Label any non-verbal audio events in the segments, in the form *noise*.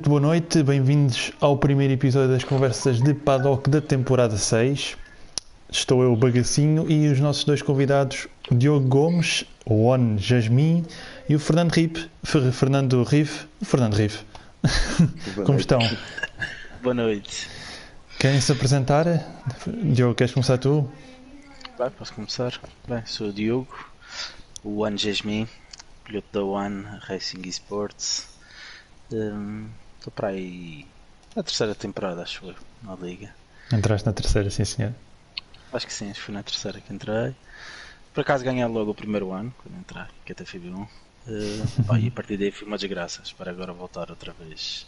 Boa noite, bem-vindos ao primeiro episódio das conversas de Paddock da temporada 6. Estou eu, Bagacinho, e os nossos dois convidados, Diogo Gomes, o On Jasmin e o Fernando Ripe. Fer- Fernando Rive. Fernando Rive. Como noite. estão? Boa noite. Querem se apresentar? Diogo, queres começar tu? Vai, posso começar? Bem, sou o Diogo, o One Jasmine, piloto da One Racing Esports. Hum, Estou para aí na terceira temporada, acho eu, na liga. Entraste na terceira, sim senhor. Acho que sim, acho que foi na terceira que entrei. Por acaso ganhei logo o primeiro ano, quando entrei, que até fui bom. Uh, pá, e a partir daí foi uma desgraça. Espero agora voltar outra vez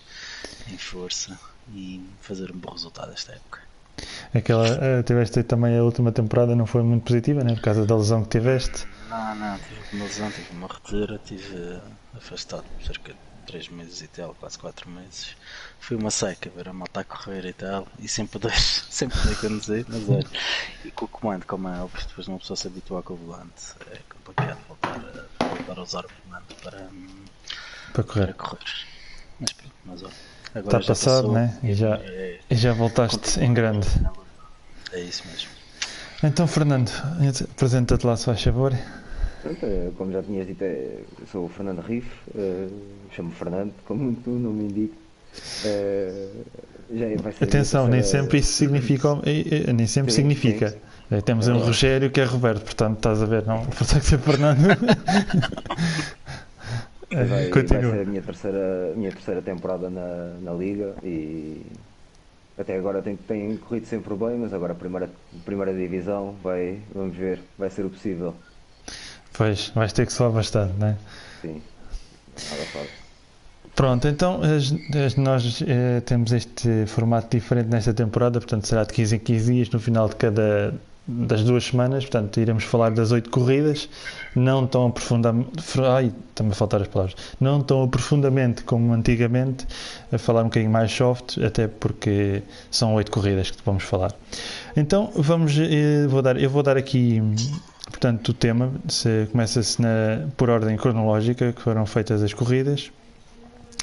em força e fazer um bom resultado esta época. Aquela, eh, tiveste também a última temporada, não foi muito positiva, né? Por causa da lesão que tiveste. Não, não, tive uma lesão, tive uma ruptura, tive afastado por cerca de 3 meses e tal, quase 4 meses. Foi uma seca, ver a malta a correr e tal, e sempre dei, *laughs* sempre dei conduzir, mas olha, e com o comando, como é óbvio, depois uma pessoa se habituar com o volante, é complicado voltar a, voltar a usar o comando para, Para para correr. correr. Mas pronto, mas olha, agora Está passado, passou, né? E já, é, e já voltaste em grande. é isso mesmo. Então, Fernando, apresenta-te lá, se faz favor. Pronto, eh, como já tinhas dito, eh, sou o Fernando Riff, eh, chamo-me Fernando, como tu não me indico. Vai minha Atenção, nem sempre isso significa. Nem sempre significa. Temos É um verdade. Rogério que é Roberto, portanto estás a ver, não *laughs* consegue ser Fernando. *laughs* Vai, vai Continua. ser a minha terceira, minha terceira temporada na, na Liga e até agora tem, tem corrido sempre bem, mas agora a primeira, primeira divisão vai, vamos ver, vai ser o possível. Pois, vais ter que soar bastante, não é? Sim, nada fácil. Pronto, então as- as- nós eh, temos este formato diferente nesta temporada, portanto será de 15 em 15 dias no final de cada das duas semanas, portanto iremos falar das oito corridas, não tão aprofundamente, ai, a faltar as palavras, não tão aprofundamente como antigamente, a falar um bocadinho mais soft, até porque são oito corridas que vamos falar. Então vamos, eh, vou dar, eu vou dar aqui, portanto, o tema, se, começa-se por ordem cronológica que foram feitas as corridas.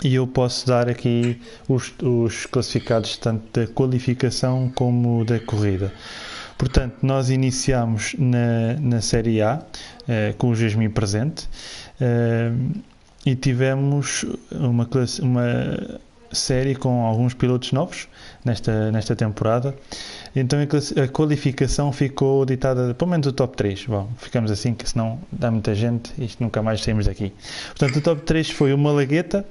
E eu posso dar aqui os, os classificados tanto da qualificação como da corrida. Portanto, nós iniciamos na, na Série A, eh, com o Jasmin presente, eh, e tivemos uma, classe- uma série com alguns pilotos novos nesta, nesta temporada. Então a, a qualificação ficou ditada, pelo menos o top 3. Bom, ficamos assim, que senão dá muita gente e nunca mais saímos daqui. Portanto, o top 3 foi o Malagueta,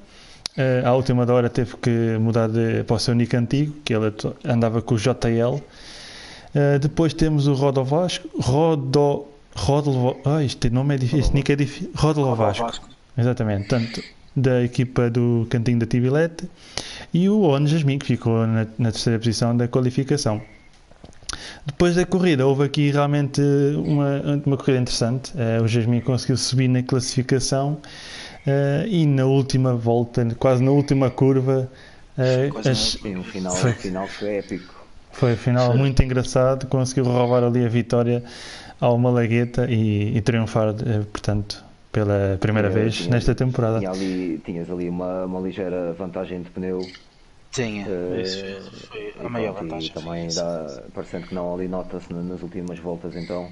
eh, à última da hora teve que mudar de, para o seu nick antigo, que ele andava com o JL. Eh, depois temos o Rodovasco, Rodo, Rodo, ah, este nome é difícil, este nick é difícil, Rodolovasco, exatamente, tanto da equipa do Cantinho da Tibilete e o On Jasmin, que ficou na, na terceira posição da qualificação. Depois da corrida, houve aqui realmente uma, uma corrida interessante. Eh, o Jasmin conseguiu subir na classificação eh, e na última volta, quase na última curva, Quase as- o final, Foi. o final foi épico. Foi final Sim. muito engraçado. Conseguiu roubar ali a vitória ao Malagueta e, e triunfar, eh, portanto, pela primeira vez tinha- nesta temporada. Tinha ali, tinhas ali uma, uma ligeira vantagem de pneu. Tinha, eh, isso foi a maior pronto, vantagem. E também dá, parecendo que não, ali nota-se na- nas últimas voltas, então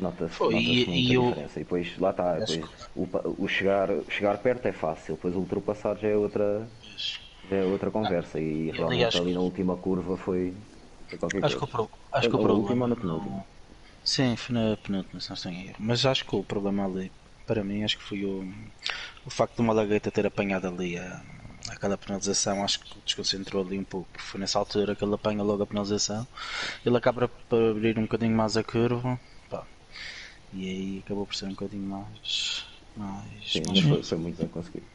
nota-se nota muita e eu- diferença. E depois lá está, depois, o, o chegar, chegar perto é fácil, depois ultrapassar já é outra, é outra conversa. E realmente aliás, ali na última curva foi, foi qualquer Acho que o, coisa. acho que o A última problema. ou na penúltima? Sim, foi na penúltima, se não estou em erro. Mas acho que o problema ali, para mim, acho que foi o, o facto de uma lagueta ter apanhado ali a, aquela penalização. Acho que desconcentrou ali um pouco. Foi nessa altura que ele apanha logo a penalização. Ele acaba por abrir um bocadinho mais a curva. pá, e aí acabou por ser um bocadinho mais. mais, Sim, mas foi, foi muito bem conseguido.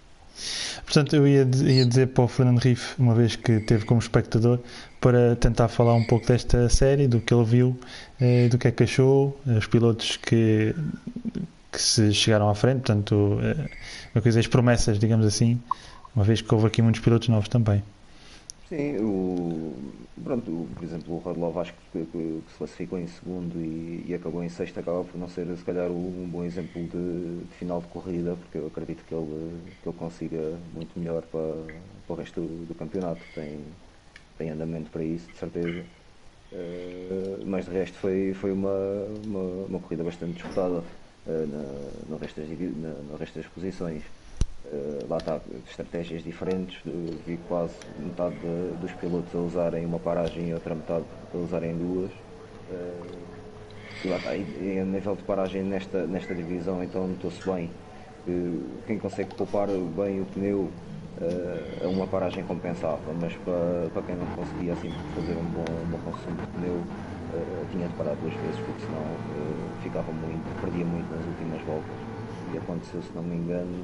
Portanto, eu ia, ia dizer para o Fernando Riff, uma vez que teve como espectador, para tentar falar um pouco desta série, do que ele viu, eh, do que é que achou, os pilotos que, que se chegaram à frente, portanto, eh, uma coisa, as promessas, digamos assim, uma vez que houve aqui muitos pilotos novos também. Sim, o, pronto, por exemplo, o Rodlov acho que, que, que, se classificou em segundo e, e, acabou em sexto, acaba por não ser se calhar um bom exemplo de, de, final de corrida, porque eu acredito que ele, que ele consiga muito melhor para, para o resto do, do campeonato. Tem, tem andamento para isso, de certeza. Uh, mas de resto foi, foi uma, uma, uma corrida bastante disputada uh, na, no, resto das, na, no resto das posições. Uh, lá está, estratégias diferentes, vi quase metade de, dos pilotos a usarem uma paragem e outra metade a usarem duas. Uh, e lá está, e, e a nível de paragem nesta, nesta divisão então notou-se bem. Quem consegue poupar bem o pneu a uma paragem compensável, mas para, para quem não conseguia assim fazer um bom, um bom consumo de pneu tinha de parar duas vezes porque senão ficava muito, perdia muito nas últimas voltas. E aconteceu, se não me engano,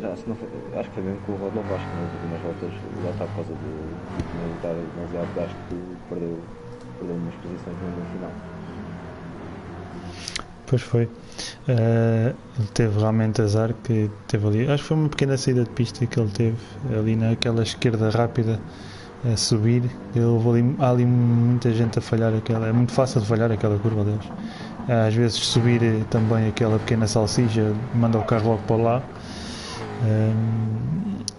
já, se não acho que foi mesmo com o Rodolfo Vasco nas últimas voltas, lá está por causa de, de estar demasiado gasto que perdeu, perdeu umas posições no final. Pois foi. Uh, ele teve realmente azar que teve ali. Acho que foi uma pequena saída de pista que ele teve ali naquela esquerda rápida a subir. Ele ali, há ali muita gente a falhar aquela. É muito fácil de falhar aquela curva deles. Às vezes subir também aquela pequena salsicha manda o carro logo para lá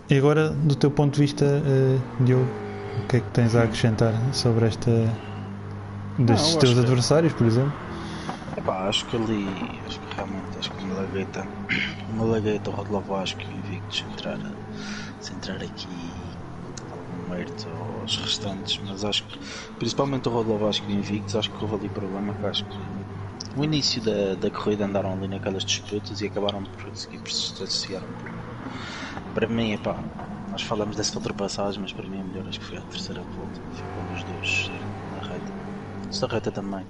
e agora, do teu ponto de vista, uh, Diogo, o que é que tens a acrescentar sobre esta. destes teus adversários, por exemplo? Epá, acho que ali. acho que realmente. acho que uma lagueta. *coughs* uma lagueta, o Rodolfo Vasco e Invictus entrar, se entrar aqui algum mérito aos restantes, mas acho que. principalmente o Rodolfo Vasco e Invictus, acho que houve ali problema que acho que no início da, da corrida andaram ali naquelas disputas e acabaram por conseguir por se associar para mim, epá, nós falamos dessa ultrapassagem, mas para mim é melhor acho que foi a terceira volta. Ficou os dois na reta. Esta reta também,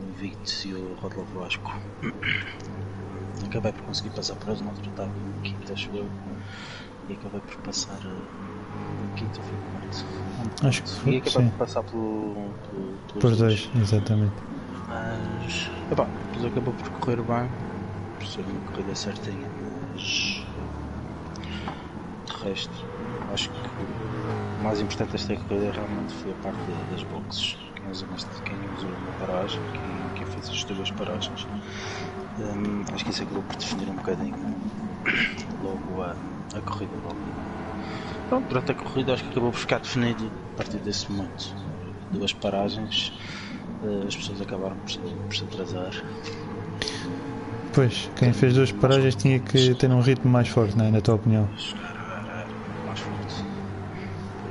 o Invictus e o Rodolfo Vasco. *clears throat* Acabei por conseguir passar por eles, não estava em quinta, acho eu. E acabei por passar uh, quinta, foi quarto. Acho que foi. E acabei sim. por passar pelo, pelo, por dois, exatamente. Mas, epá, depois acabou por correr bem, por ser uma corrida certinha, mas resto, acho que o mais importante desta corrida realmente foi a parte das boxes. Quem usou, quem usou uma paragem, quem, quem fez as duas paragens. Um, acho que isso acabou por definir um bocadinho logo a, a corrida. Logo. Pronto, durante a corrida acho que acabou por ficar definido a partir desse momento. Duas paragens, uh, as pessoas acabaram por, por se atrasar. Pois, quem fez duas paragens tinha que ter um ritmo mais forte, né, na tua opinião?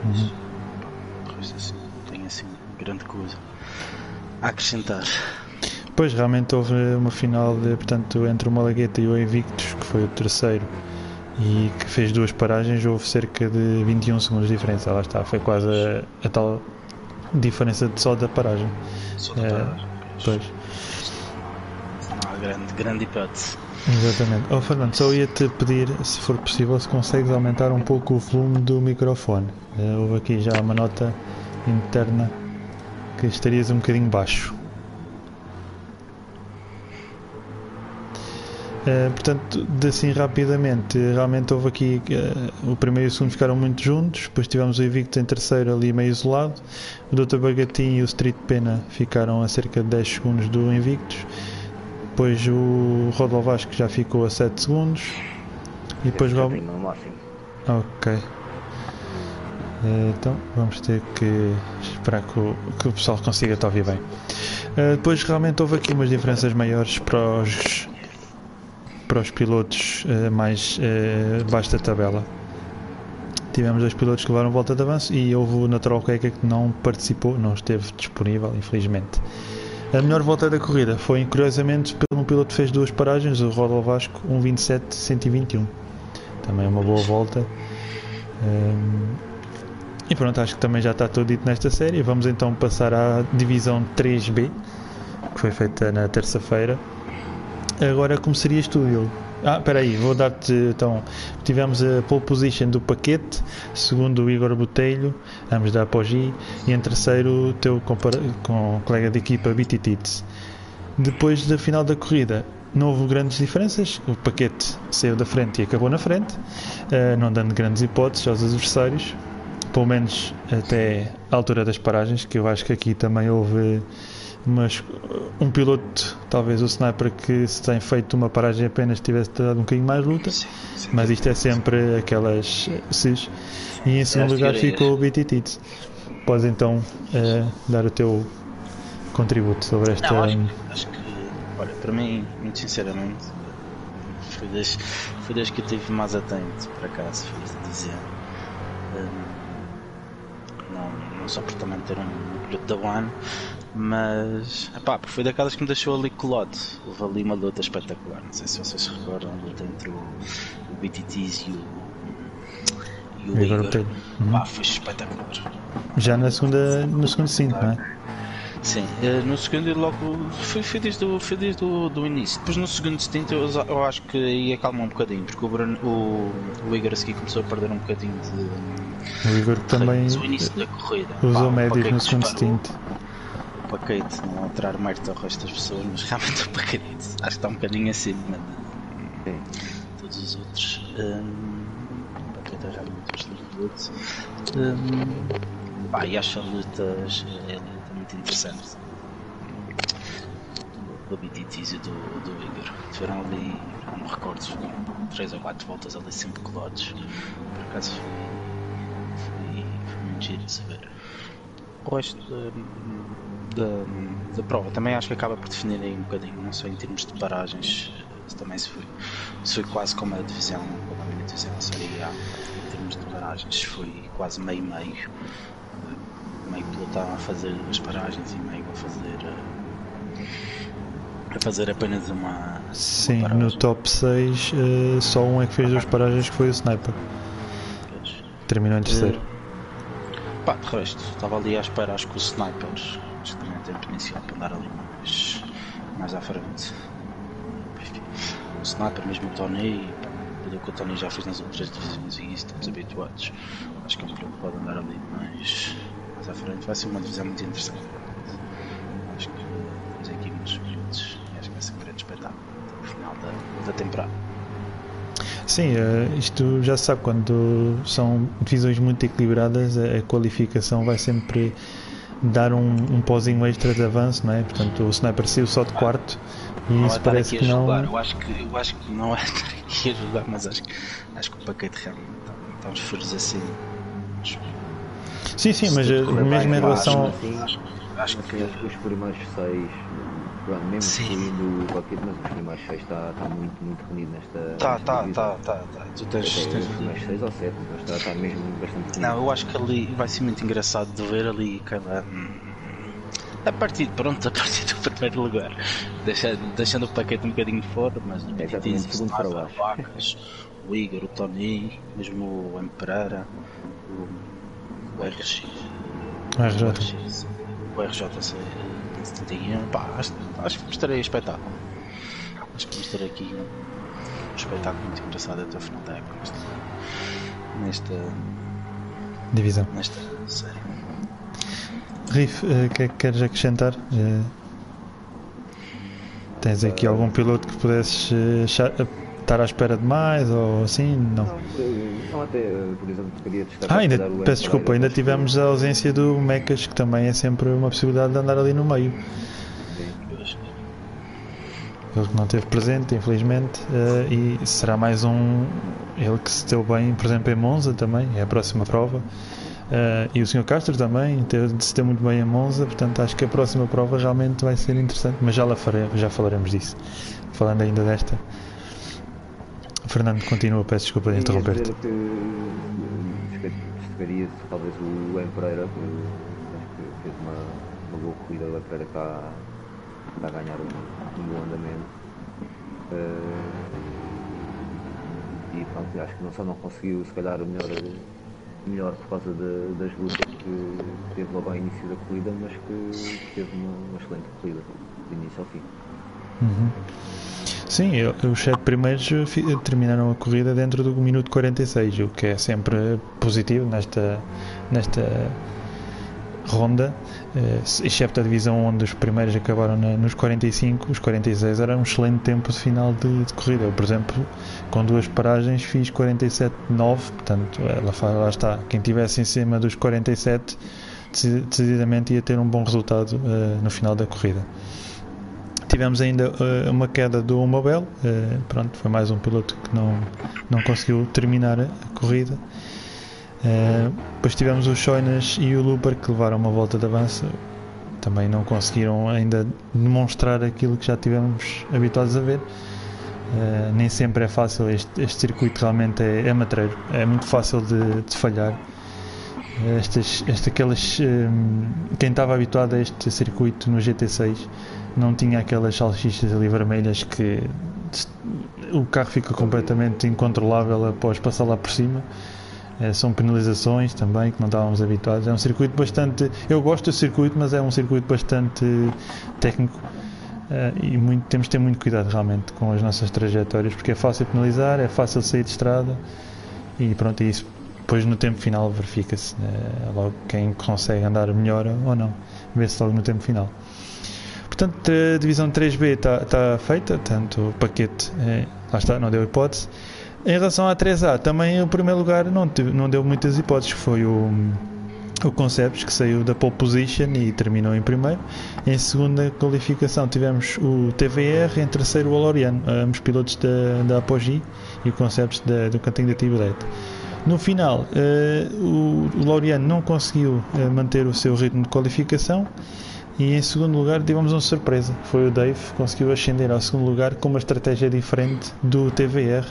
Uhum. assim, tem assim grande coisa a acrescentar. Pois, realmente houve uma final de, portanto, entre o Malagueta e o Invictus, que foi o terceiro, e que fez duas paragens, houve cerca de 21 segundos de diferença. Lá está, foi quase a, a tal diferença de só da paragem. Só da paragem. É, pois. Não há grande, grande hipótese. Exatamente. Oh, Fernando, só ia-te pedir, se for possível, se consegues aumentar um pouco o volume do microfone. Uh, houve aqui já uma nota interna que estarias um bocadinho baixo. Uh, portanto, assim rapidamente, realmente houve aqui uh, o primeiro e o segundo ficaram muito juntos, depois tivemos o Invicto em terceiro ali meio isolado, o Dr. Bagatinho e o Street Pena ficaram a cerca de 10 segundos do Invictus depois o Rodolfo Vasco já ficou a 7 segundos. E depois o Ok. Eh, então vamos ter que esperar que o, que o pessoal consiga te ouvir bem. Uh, depois realmente houve aqui umas diferenças maiores para os, para os pilotos uh, mais uh, baixo da tabela. Tivemos dois pilotos que levaram volta de avanço e houve o Natural Queca que não participou, não esteve disponível, infelizmente. A melhor volta da corrida foi, curiosamente, pelo um piloto que fez duas paragens, o Rodo Vasco 1.27.121. Também uma boa volta. Um, e pronto, acho que também já está tudo dito nesta série. Vamos então passar à divisão 3B, que foi feita na terça-feira. Agora começarias tu, Diogo. Ah, espera aí, vou dar-te então. Tivemos a pole position do Paquete, segundo o Igor Botelho, ambos da Apogee, e em terceiro o teu com colega de equipa BT Tits. Depois da final da corrida, não houve grandes diferenças. O Paquete saiu da frente e acabou na frente, uh, não dando grandes hipóteses aos adversários. pelo menos até a altura das paragens, que eu acho que aqui também houve mas um piloto, talvez o sniper que se tem feito uma paragem apenas tivesse dado um bocadinho mais luta, sim, sim, mas isto é sempre aquelas SIS. E em segundo lugar ficou o BTT. Podes então uh, dar o teu contributo sobre esta. Não, acho, acho, que, olha, para mim, muito sinceramente, foi desde, foi desde que eu estive mais atento, por acaso, foi dizer. Um, não, não só por também ter um piloto da One, mas epá, foi daquelas que me deixou ali colado. Houve ali uma luta espetacular. Não sei se vocês se recordam, a luta entre o, o BTTs e o, e o Igor. Igor. Uhum. Pá, foi espetacular. Já na segunda, no segundo cinto, não é? Sim, eh, no segundo logo foi, foi desde, o, foi desde o do início. Depois no segundo stint eu, eu acho que aí acalmou um bocadinho, porque o, Bruno, o, o Igor a seguir começou a perder um bocadinho de. O Igor também o início da corrida. usou médios no segundo stint paquete, não alterar mérito ao resto das pessoas, mas realmente o paquete acho que está um bocadinho acima de todos os outros. Um, o paquete é realmente bastante luto. Um, pá, e acho a lutas é, é muito interessante do BTTs e do, do Igor. Tiveram ali, não me recordo, 3 ou 4 voltas ali sempre colados. Por acaso foi, foi, foi muito giro saber. O resto. Um, da, da prova. Também acho que acaba por definir aí um bocadinho, não só em termos de paragens, também se foi, se foi quase como a divisão, como a minha divisão, Série A, em termos de paragens, foi quase meio-meio. Meio piloto a fazer as paragens e meio a fazer. a fazer apenas uma. Sim, uma no top 6 uh, eh, só um é que fez duas paragens que foi o Sniper. Terminou em terceiro. Uh, pá, de resto, estava ali à espera, acho que o Sniper potencial para andar ali mais, mais à frente. O Sniper, mesmo o Tony, pelo que o Tony já fez nas outras divisões e isso estamos habituados, acho que é um piloto que pode andar ali mais, mais à frente. Vai ser uma divisão muito interessante. Acho que as equipes pilotos acho que vai ser um grande espetáculo até o final da, da temporada. Sim, eh, isto já se sabe, quando são divisões muito equilibradas, a qualificação vai sempre dar um, um pozinho extra de avanço, não é? Portanto, o sniper saiu só de quarto e não isso parece que não. Eu acho que, eu acho que não é *laughs* estar aqui a jogar, mas acho, acho que o paquete realmente está, está uns furos assim. Sim, sim, mas eh, mesmo em relação. Assim, acho, acho que os primeiros seis Pronto, mesmo Sim. o Rocket, mas os primeiros 6 está, está muito, muito reunido nesta. Tá, tá, tá, tá, tá. Tu tens. tens... Primeiros 6 ou 7, mas está, está mesmo bastante reunido. Não, eu acho que ali vai ser muito engraçado de ver ali cada. A partir, pronto, a partir do primeiro lugar, deixando, deixando o paquete um bocadinho fora, mas é exatamente segundo para baixo. Vacas, o Igor, o Tony, mesmo o M. Pereira, o, o RX. O RJ. O RJC tinha, pá, acho, acho que mostrarei espetáculo. Acho que mostrarei aqui um espetáculo muito engraçado até o final da época nesta, divisão. Nesta série. Riff, o uh, que é que queres acrescentar? Uh, tens aqui algum piloto que pudesses uh, estar à espera de mais ou assim? Não. Não, até, por exemplo. Ah, ainda, peço desculpa, ainda tivemos a ausência do Mecas, que também é sempre uma possibilidade de andar ali no meio. Ele que não esteve presente, infelizmente, uh, e será mais um. Ele que se deu bem, por exemplo, em Monza também, é a próxima prova. Uh, e o Sr. Castro também teve, se deu muito bem em Monza, portanto acho que a próxima prova realmente vai ser interessante, mas já lá faremos, já falaremos disso. Falando ainda desta, Fernando, continua, peço desculpa de interromper-te. Destacaria talvez o M. Pereira, que acho que fez uma, uma boa corrida, o M. Pereira está, está a ganhar um, um bom andamento. Uh, e pronto, acho que não só não conseguiu se calhar o melhor, melhor por causa de, das lutas que teve logo ao início da corrida, mas que teve uma, uma excelente corrida, do início ao fim. Uhum. Sim, os sete primeiros terminaram a corrida dentro do minuto 46, o que é sempre positivo nesta, nesta ronda, excepto a divisão onde os primeiros acabaram nos 45, os 46 era um excelente tempo de final de, de corrida. Eu, por exemplo, com duas paragens fiz 47-9, portanto, lá, lá está, quem tivesse em cima dos 47 decididamente ia ter um bom resultado no final da corrida. Tivemos ainda uh, uma queda do Mobile, uh, pronto, foi mais um piloto que não, não conseguiu terminar a corrida. Uh, depois tivemos o Choinas e o Looper que levaram uma volta de avanço, também não conseguiram ainda demonstrar aquilo que já tivemos habituados a ver. Uh, nem sempre é fácil, este, este circuito realmente é, é matreiro, é muito fácil de, de falhar. Estas, este, aquelas, um, quem estava habituado a este circuito no GT6 não tinha aquelas salsichas ali vermelhas que o carro fica completamente incontrolável após passar lá por cima. É, são penalizações também que não estávamos habituados. É um circuito bastante. Eu gosto do circuito, mas é um circuito bastante técnico é, e muito, temos de ter muito cuidado realmente com as nossas trajetórias porque é fácil penalizar, é fácil sair de estrada e pronto, é isso depois no tempo final verifica-se é, logo quem consegue andar melhor ou não. Vê-se logo no tempo final. Portanto, a divisão 3B está tá feita, tanto o paquete, é, lá está, não deu hipótese. Em relação à 3A, também o primeiro lugar não, não deu muitas hipóteses, foi o, o Concepts que saiu da pole position e terminou em primeiro. Em segunda qualificação tivemos o TVR, em terceiro o Oloriano, ambos pilotos da, da Apogee e o Concepts da, do cantinho da Tibilete. No final, uh, o, o Laureano não conseguiu uh, manter o seu ritmo de qualificação e em segundo lugar tivemos uma surpresa. Foi o Dave que conseguiu ascender ao segundo lugar com uma estratégia diferente do TVR.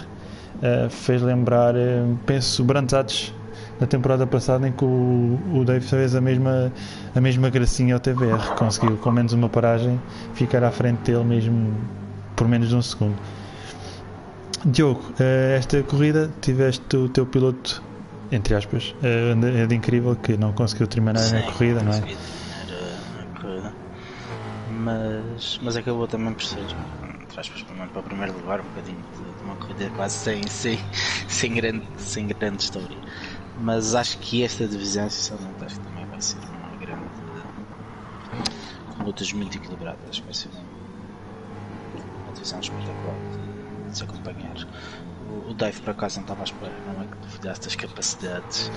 Uh, fez lembrar, uh, penso, Brantados na temporada passada em que o, o Dave fez a mesma, a mesma gracinha ao TVR. Conseguiu com menos uma paragem ficar à frente dele mesmo por menos de um segundo. Diogo, uh, esta corrida tiveste o teu piloto, entre aspas, é de incrível que não conseguiu terminar Sim, a corrida, não é? Mas, mas acabou também por ser, aspas, para o primeiro lugar, um bocadinho de, de, uma corrida quase sem, sem, *laughs* sem, grande, sem grande história. Mas acho que esta divisão, sinceramente, acho que também vai ser uma grande. com lutas muito equilibradas. Acho que vai ser uma, divisão espetacular de, de se acompanhar. O, Dave, por acaso, não estava à espera, não é que duvidasse das capacidades,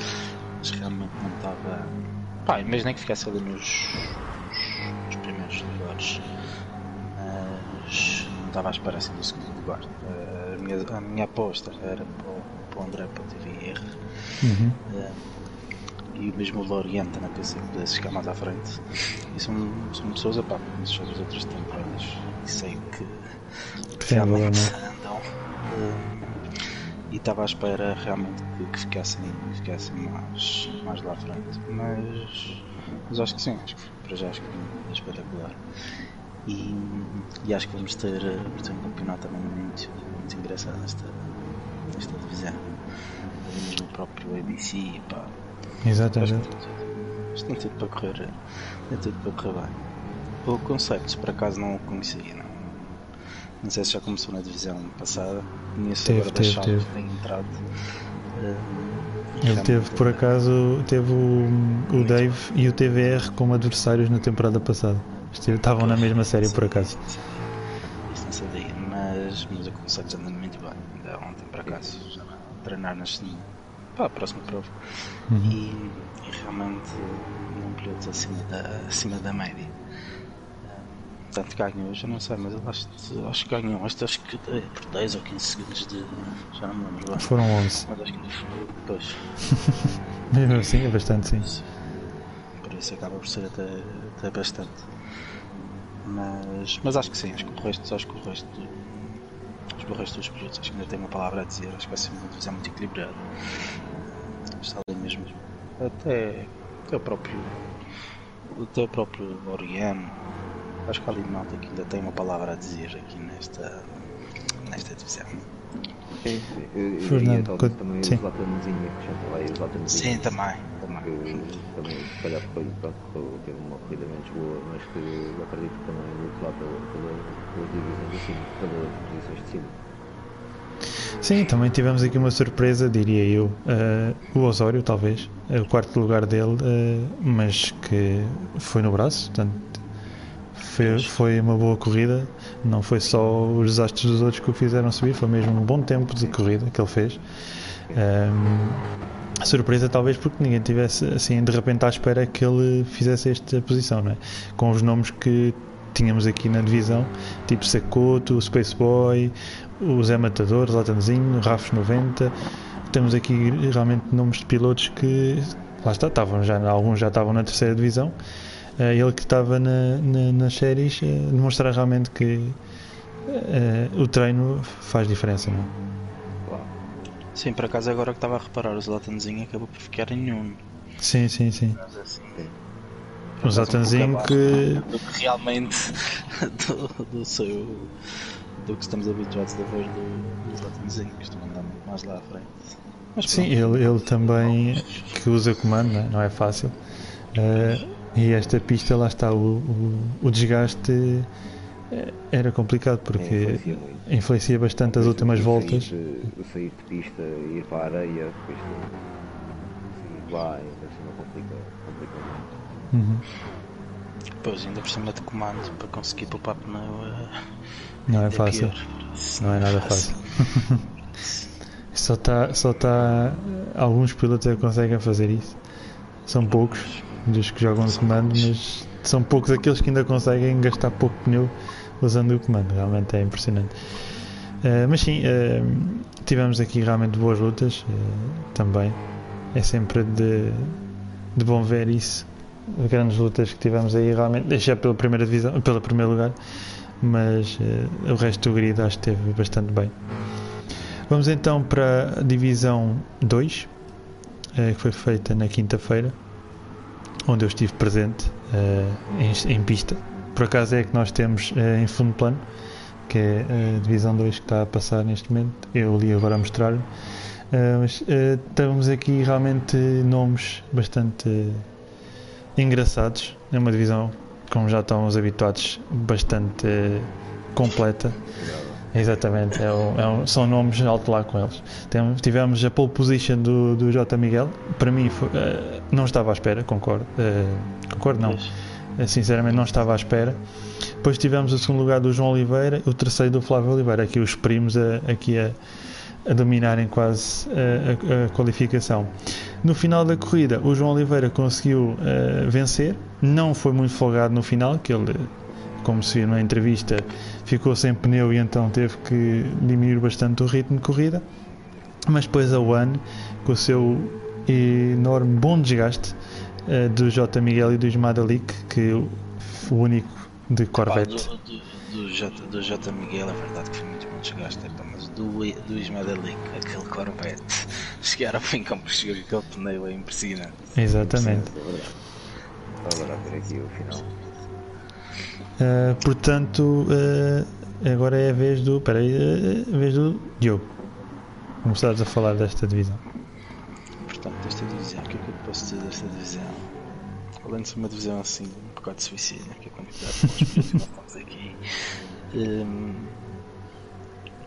mas realmente não estava. Pá, imaginei que ficasse ali nos primeiros lugares, mas não estava à espera assim do segundo lugar. A minha, a minha aposta era para o, para o André para o TVR uhum. uh, e mesmo o Loriente também pensei que pudesse chegar mais à frente. E são, são pessoas, pá, mas são as outras temporadas e sei que, que realmente *laughs* andam. Uh, e estava à espera realmente que, que ficassem, ficassem mais, mais lá à frente. Mas, mas acho que sim, acho que para já acho que é espetacular. E, e acho que vamos ter, ter um campeonato também muito, muito engraçado nesta, nesta divisão. Mesmo o próprio ABC, pá. Exatamente. Isto tem tudo para correr, tem tudo para correr bem. O conceito, por acaso, não o conhecia, não. Não sei se já começou na divisão passada. Conheço teve, agora teve, da Chaves, tem entrado. Uh, ele teve, por acaso, teve o, o Dave e o TVR como adversários na temporada passada. Estavam na mesma série, por acaso. Isso não sabia, mas, mas eu conselho andando muito bem. Ainda ontem, por acaso, já treinar nas, para a próxima prova. Uhum. E, e, realmente, um piloto acima da, acima da média tanto ganhou, já não sei, mas eu acho, acho que ganhou, acho, acho que é por 10 ou 15 segundos de. já não me lembro bem. Foram 11. Mas acho que foi depois. *laughs* Mesmo assim é bastante, sim. Por isso acaba por ser até, até bastante. Mas, mas acho que sim, acho que o resto, acho que o resto, acho que o resto dos pilotos acho que ainda tem uma palavra a dizer, acho que vai ser uma divisão muito equilibrada. Está ali mesmo. Até, até o próprio. Até o próprio Oriano Acho que ali malta que ainda tem uma palavra a dizer aqui nesta, nesta divisão. Sim, eu, Fernando, eu também sim. o Zlatanzinho acrescenta lá e o Zlatanzinho. Sim, também. também. Que, também, se calhar, foi, pronto, teve uma corrida menos boa, mas que eu acredito que também lutou lá pela, pela, pelas divisões de cima, pelas posições de cima. Sim, também tivemos aqui uma surpresa, diria eu. Uh, o Osório, talvez, é o quarto lugar dele, uh, mas que foi no braço, portanto, foi, foi uma boa corrida. Não foi só os desastres dos outros que o fizeram subir, foi mesmo um bom tempo de corrida que ele fez. Um, surpresa talvez porque ninguém tivesse assim de repente à espera que ele fizesse esta posição, não é? Com os nomes que tínhamos aqui na divisão, tipo Secoto, Space Boy, o Zé Matador, Latanzinho, Rafos 90. Temos aqui realmente nomes de pilotos que lá está, estavam já, alguns já estavam na terceira divisão. Uh, ele que estava na, na, nas séries uh, demonstrar realmente que uh, o treino faz diferença. Não? É? Sim, por acaso agora que estava a reparar, o Zlatanzinho acabou por ficar em nenhum. Sim, sim, sim. Assim, o Zlatanzinho um que... Do que realmente *laughs* do, do seu do que estamos habituados a ver do, dos Zlatanzinho, que estão andando mais lá à frente. Mas, Sim, ele, ele também que usa comando, não é, não é fácil. Uh, e esta pista, lá está, o, o, o desgaste eh, era complicado porque é, influencia, influencia, bastante as últimas voltas. Sair de, sair de pista e ir para a areia, depois de, lá, ainda assim complica, complica muito. Uhum. Pois, ainda por cima de comando para conseguir poupar pneu. Uh, não é fácil. Não é nada fácil. *laughs* só está. Só tá, alguns pilotos é que conseguem fazer isso. São poucos dos que jogam de comando, mas são poucos aqueles que ainda conseguem gastar pouco pneu usando o comando. Realmente é impressionante. Uh, mas sim, uh, tivemos aqui realmente boas lutas uh, também. É sempre de, de bom ver isso. Grandes lutas que tivemos aí realmente, deixar pela primeira divisão, pelo primeiro lugar, mas o resto do grid acho que esteve bastante bem. Vamos então para a divisão 2, que foi feita na quinta-feira onde eu estive presente uh, em, em, pista. Por acaso é que nós temos uh, em fundo plano, que é a divisão 2 que está a passar neste momento. Eu li agora a mostrar-lhe. Uh, mas estamos aqui realmente nomes bastante engraçados. É uma divisão, como já estamos habituados, bastante completa. Exatamente, é um, é um, são nomes alto lá com eles. Temos, tivemos a pole position do, do J. Miguel, para mim foi, uh, não estava à espera, concordo. Uh, concordo, não. Uh, sinceramente, não estava à espera. Depois tivemos o segundo lugar do João Oliveira, o terceiro do Flávio Oliveira. Aqui os primos a, aqui a, a dominarem quase a, a, qualificação. No final da corrida, o João Oliveira conseguiu vencer, não foi muito folgado no final, que ele como se viu na entrevista, ficou sem pneu e então teve que diminuir bastante o ritmo de corrida. Mas depois a One, com o seu enorme bom desgaste uh, do J. Miguel e do Ismadalik, que o único de Corvette. do, do, do, J, do J. Miguel, é verdade que foi muito bom desgaste, mas do, do Ismadalik, aquele Corvette, *laughs* chegar ao fim como chegou aquele pneu é impressionante. Exatamente. Agora a ver aqui o final. Uh, portanto, uh, agora é a vez do. Espera aí, uh, a vez do Diogo. Começares a falar desta divisão. Portanto, desta divisão, o que é que eu posso dizer desta divisão? Além de ser uma divisão assim, um bocado suicida, que é complicado, nós estamos aqui. Um, ehm,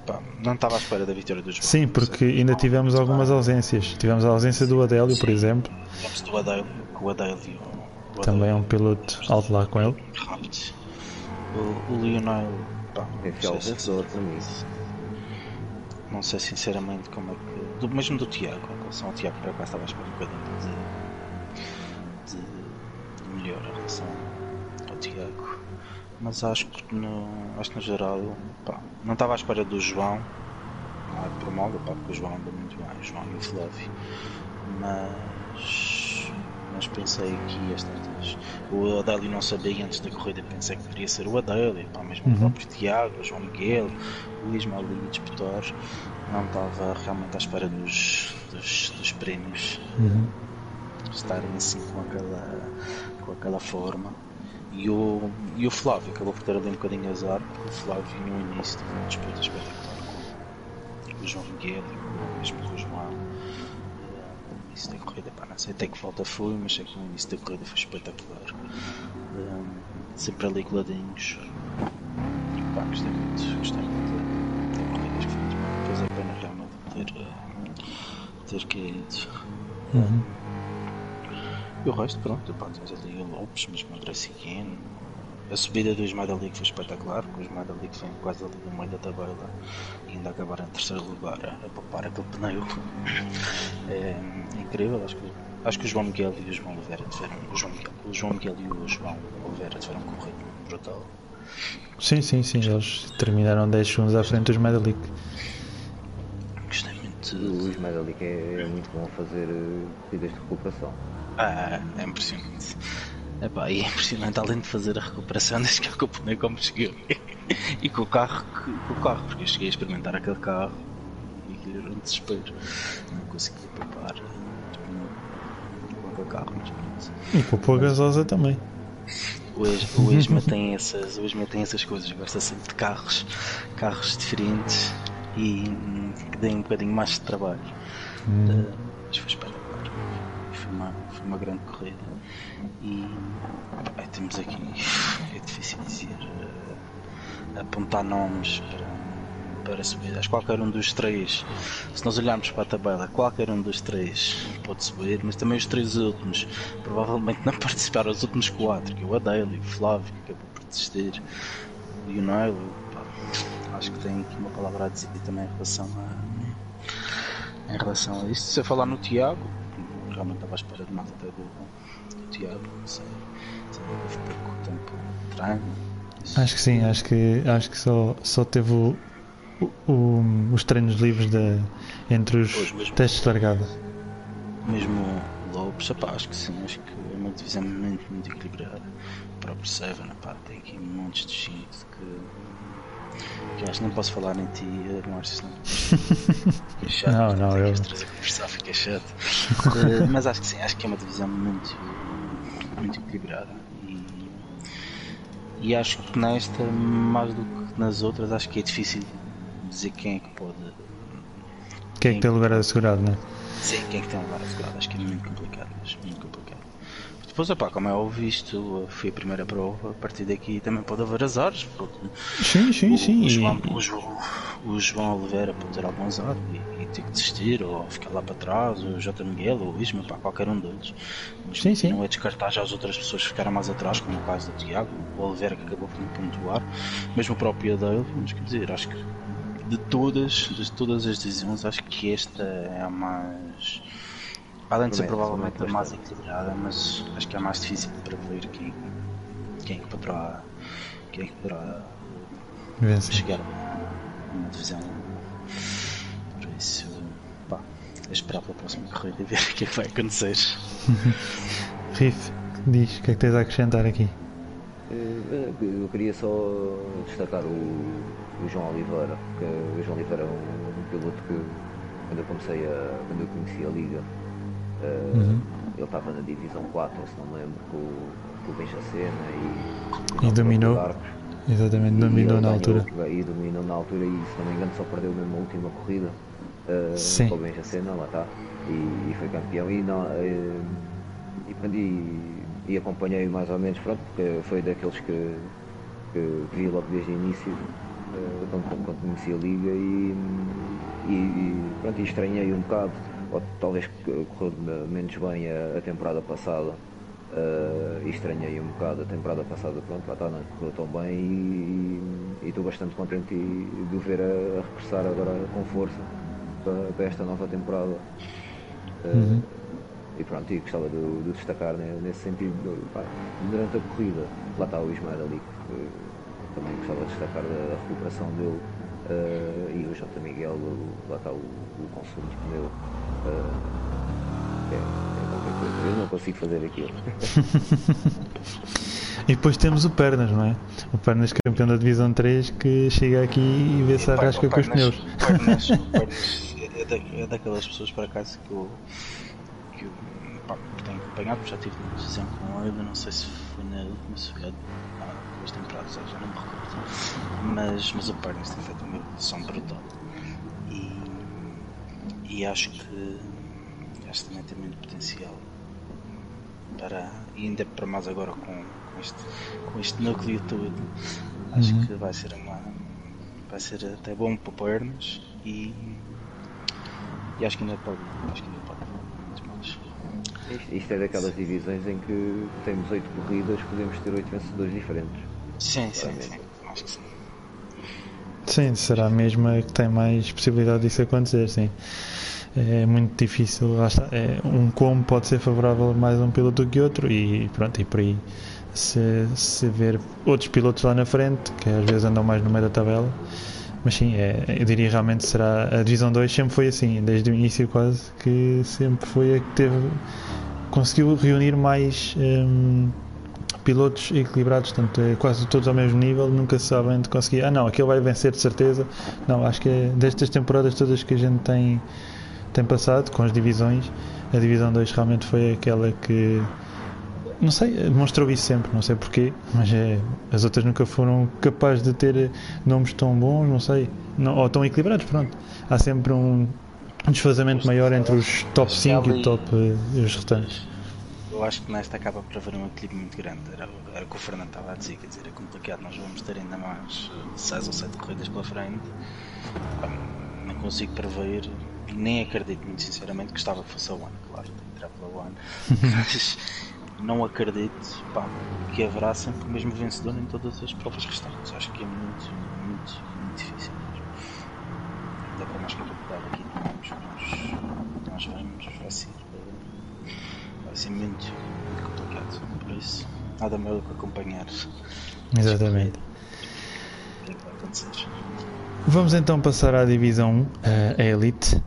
pá, não estava à espera da vitória dos Sim, porque ainda tivemos algumas ausências. Tivemos a ausência do Adélio, por exemplo. Tivemos do Adélio, o Adélio. Também é um piloto alto lá com ele. Rápido. O, o Lionel. Pá, é fiel defensor também. Não sei sinceramente como é que. Do, mesmo do Tiago, em relação ao Tiago, para cá estava a esperar um bocadinho de, de, de melhor em relação ao Tiago. Mas acho que no, acho que no geral pá, não estava à espera do João. Não é por mal, pá, porque o João anda muito bem, o João e o Flávio. Mas mas pensei que estas o Adélio não sabia antes da corrida, pensei que poderia ser o Adélio, pá, mesmo uhum. o próprio Tiago, o João Miguel, o Ismael e disputar, não estava realmente à espera dos, dos, dos prémios uhum. estarem assim com aquela, com aquela forma. E o, e o Flávio acabou por ter ali um bocadinho azar, porque o Flávio no início teve uma disputa espetacular com, o João Miguel e com, mesmo com o João início da corrida, pá, não sei até que volta foi, mas sei que no início da corrida foi espetacular. Um, sempre ali coladinhos. Pá, gostei muito, gostei muito da, corrida, acho que foi muito bom. É pena realmente ter, ter caído. Uhum. E o resto, pronto, pá, tens ali o Lopes, mesmo o André Seguino. A subida do Ismael Ali foi espetacular, porque o Ismael Ali que vem quase ali no meio da tabela e ainda acabar em terceiro lugar a, poupar aquele pneu. É, incrível, acho que, acho que o João Miguel e o João Oliveira tiveram. O João Miguel, o João Miguel e o João Oliveira tiveram um corrido brutal. Sim, sim, sim, eles terminaram 10 segundos à frente dos Medalic. Gostei muito O Ali que é, é muito bom a fazer eh, corridas de recuperação. Ah, é impressionante. Epá, e é impressionante além de fazer a recuperação *laughs* desde que ele pneu como cheguei. e com o carro, com o carro, porque eu cheguei a experimentar aquele carro e aquilo era um desespero. Não conseguia poupar eh, com aquele carro, mas pronto. E poupou a gasosa também. O ex- O Esma *laughs* tem essas, o Esma tem essas coisas, gosta sempre de carros, carros diferentes e hum, que deem um bocadinho mais de trabalho. Hum. Uh, mas foi espetacular. Foi uma, foi uma grande corrida. E temos aqui, é difícil dizer, uh, apontar nomes para, para subir. Acho que qualquer um dos três, se nós olharmos para a tabela, qualquer um dos três pode subir, mas também os três últimos provavelmente não *laughs* participaram, os últimos quatro, que é o Adele, o Flávio, que acabou por desistir, e o pá, Acho que tem aqui uma palavra a dizer também em relação a, em relação a isto. Se eu falar no Tiago, realmente estava à espera de até do, do Tiago, não sei se ele teve pouco tempo de treino. Acho que sim, acho que, acho que só, só teve o, o- os treinos livres de, entre os Pois, mesmo. testes de largada. Mesmo o Lopes, epá, acho que sim, acho que é uma divisão muito, muito equilibrada. O próprio Seven, epá, tem aqui montes de gente que, que acho que não posso falar em ti, eh, Márcio, senão *laughs* fica chato. Não, não, eu- conversar, fica chato. Eh, mas acho que sim, acho que é uma divisão muito, muito equilibrada. E, e acho que nesta, mais do que nas outras, acho que é difícil dizer quem é que pode Quem é que tem lugar assegurado, né? Sim, quem é que tem lugar assegurado? Acho que é muito complicado. Depois, opá, como é óbvio, isto foi a primeira prova, a partir daqui também pode haver azares. Porque Sim, sim, o, sim. o, João, o, João, o João Oliveira pode ter algum azar e, e ter que desistir, ou ficar lá para trás, o J. Miguel, ou o Isma, pá, qualquer um deles. Mas Sim, sim. não é descartar já as outras pessoas que ficaram mais atrás, como o caso do Tiago, o Oliveira que acabou por pontuar, mesmo o próprio Adele, mas quer dizer, acho que de todas, de todas as divisões, acho que esta é a mais. Além de ser provavelmente a mais equilibrada, mas acho que é a mais difícil para ver quem, quem é que poderá, quem é que poderá chegar a uma divisão. Por isso, pá, é esperar pela próxima corrida e ver *laughs* o que é que vai acontecer. *laughs* Riff, diz o que é que tens a acrescentar aqui? Eh, Eu queria só destacar o, o João Oliveira, porque o João Oliveira é um, um piloto que quando eu comecei a. quando eu conheci a liga, Uhum. ele estava na divisão 4, se não me lembro, com, o- com o Benjacena e, E dominou. Exatamente, E dominou na altura. E dominou na altura e se não me engano só perdeu mesmo a última corrida eh, Sim. com o Benjacena, lá está. E, e foi campeão e, não, eh, e, e, acompanhei mais ou menos, pronto, porque foi daqueles que, que vi logo desde o início, eh, quando, quando conheci a liga e, e, e, pronto, e estranhei um bocado, ou talvez correu menos bem a, a temporada passada. eh, e estranhei um bocado a temporada passada, pronto, lá está, não correu tão bem e estou bastante contente de o ver a, a regressar agora com força para, para esta nova temporada. Eh, Uhum. E pronto, e gostava de, de destacar né, nesse sentido, pá, durante a corrida, lá está o Ismael ali, que também gostava de destacar da, da recuperação dele, eh, e o J. Miguel, lá está o, o consumo de pneu. É, é qualquer coisa, eu não consigo fazer aquilo. *laughs* E depois temos o Pernas, não é? O Pernas campeão da Divisão 3 que chega aqui e vê se arrasca com os pneus. Pernas- *laughs* Pernas é, da- é daquelas pessoas, por acaso, que eu, que eu pá, que tenho acompanhado, já tive uma decisão com ele, não sei se foi na última, há há duas temporadas, já não me recordo. Mas, mas o Pernas tem feito uma evolução brutal. E, acho que acho que também tem muito potencial para, e ainda para mais agora com, com, este, com este núcleo todo. Acho Uhum. que vai ser uma vai ser até bom para o Pernas e, E acho que ainda pode, acho que ainda pode isto é daquelas divisões em que temos oito corridas, podemos ter oito vencedores diferentes. Sim, sim, sim. Acho que sim. Sim, será a mesma que tem mais possibilidade disso acontecer, sim. É muito difícil. É, um como pode ser favorável mais a um piloto do que outro e pronto, e por aí se, se ver outros pilotos lá na frente, que às vezes andam mais no meio da tabela, mas sim, é, eu diria realmente será a divisão 2 sempre foi assim, desde o início quase que sempre foi a que teve conseguiu reunir mais hum, pilotos equilibrados, portanto, é quase todos ao mesmo nível, nunca se sabem de conseguir, ah não, aquele vai vencer de certeza. Não, acho que é destas temporadas todas que a gente tem, tem passado com as divisões, a divisão 2 realmente foi aquela que não sei, demonstrou isso sempre, não sei porquê, mas é, as outras nunca foram capazes de ter nomes tão bons, não sei, não, ou tão equilibrados, pronto. Há sempre um, desfazamento maior entre os top 5 e top, e os restantes. Eu acho que nesta acaba por haver um equilíbrio muito grande. Era, era o que o Fernando estava a dizer, quer dizer, é complicado. Nós vamos ter ainda mais 6 ou 7 corridas pela frente. Não consigo prever, nem acredito muito sinceramente que estava que fosse a One, claro, que entrar pela One. *laughs* Mas não acredito pá, que haverá sempre o mesmo vencedor em todas as provas restantes. Acho que é muito, muito, muito difícil mesmo. Ainda para mais capacidade aqui que nós, nós vamos, vai ser, vai ser muito, muito complicado. Por isso, nada melhor do que acompanhar. Exatamente. O que é que vai acontecer? Vamos então passar à divisão 1, a Elite.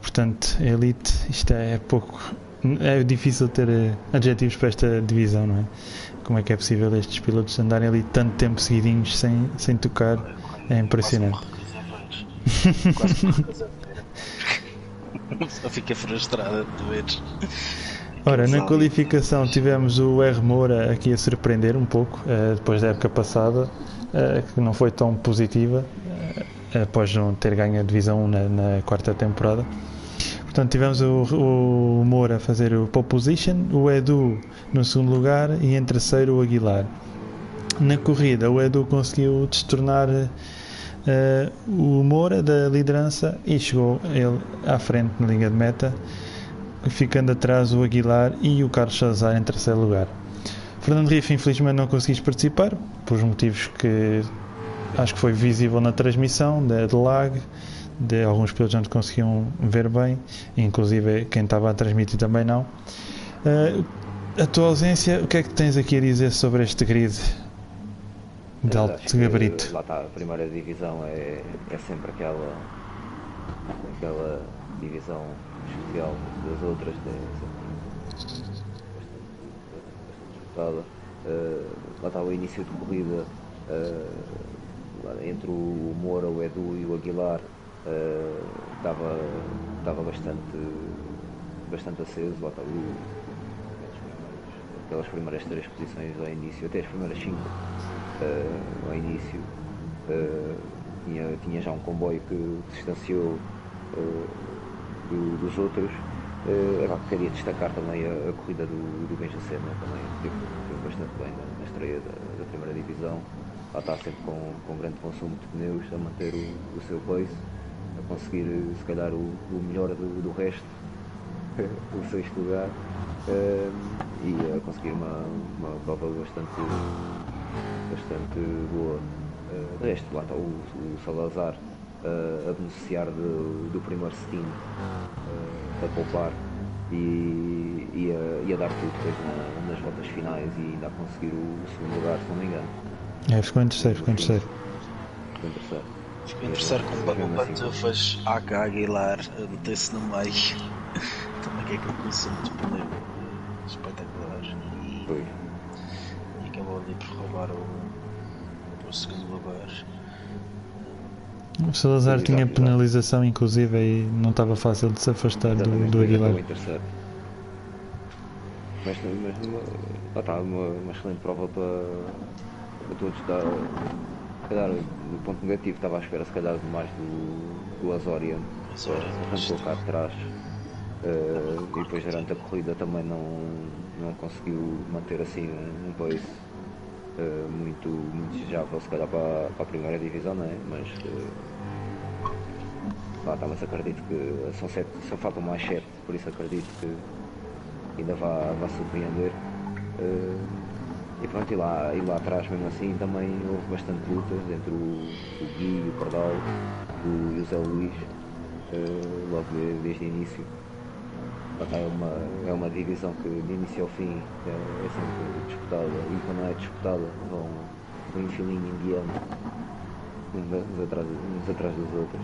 Portanto, a Elite, isto é pouco é difícil ter eh, adjetivos para esta divisão, não é? Como é que é possível estes pilotos andarem ali tanto tempo seguidinhos sem, sem tocar? É impressionante. *laughs* Só fica frustrada de ver. Ora, na qualificação tivemos o R Moura aqui a surpreender um pouco, uh, depois da época passada, uh, que não foi tão positiva, após não ter ganho a divisão 1 na, na quarta temporada. Portanto, tivemos o, o Moura a fazer o pole position, o Edu no segundo lugar e em terceiro o Aguilar. Na corrida, o Edu conseguiu destornar uh, o Moura da liderança e chegou ele à frente na linha de meta, ficando atrás o Aguilar e o Carlos Salazar em terceiro lugar. Fernando Riff, infelizmente, não conseguiste participar, por motivos que acho que foi visível na transmissão, de, de lag de alguns pilotos não conseguiam ver bem, inclusive quem estava a transmitir também não. Uh, a tua ausência, o que é que tens aqui a dizer sobre este grid de alto gabarito? Lá está, a primeira divisão é, é sempre aquela, aquela divisão especial das outras, tem sempre bastante, disputada. Uh, lá está o início de corrida uh, entre o Moura, o Edu e o Aguilar uh, bastante, bastante aceso, lá estava aquelas primeiras três posições ao início, até as primeiras cinco uh, ao início, uh, tinha, tinha já um comboio que distanciou do, dos outros. Uh, queria destacar também a, a corrida do, do Benja também teve bastante bem na, na estreia da, da, primeira divisão. Lá está sempre com, com grande consumo de pneus a manter o, o seu pace a conseguir se calhar o, o melhor do, do resto, *laughs* o sexto lugar, uh, e a conseguir uma, uma prova bastante, bastante boa. Uh, de resto, lá está o, o Salazar uh, a beneficiar de, do primeiro steam a poupar e, e, a, e, a, dar tudo depois na, nas voltas finais e ainda a conseguir o, o segundo lugar, se não me engano. É, ficou em terceiro, ficou em terceiro. Ficou em terceiro. Fiquei em terceiro com o Pantufas AK Aguilar a meter-se no meio. *laughs* Também que é que eu consumo de pneu espetacular. E, Foi. e acabou ali por roubar o, o segundo lugar. O Salazar tinha penalização, inclusive, e não estava fácil de se afastar do, do Aguilar. Mas, mas uma, lá está, uma, uma excelente prova para, para todos da, se calhar, do ponto negativo, estava à espera, se calhar, mais do, do Azorian, tanto colocar atrás. Uh, e depois, durante a corrida, também não, não conseguiu manter assim um pace uh, muito, muito desejável, se calhar, para, para, a primeira divisão, não é? Mas. Uh, está, mas acredito que são sete, só faltam mais sete, por isso acredito que ainda vai, vai surpreender. Uh, e pronto, e lá, e lá atrás mesmo assim também houve bastante lutas entre o, o Gui, o Pardal e o Zé Luís, uh, logo desde o início. É uma, é uma divisão que de início ao fim é, é sempre disputada e quando é disputada vão, em filinho indiano uns atrás, uns atrás dos outros.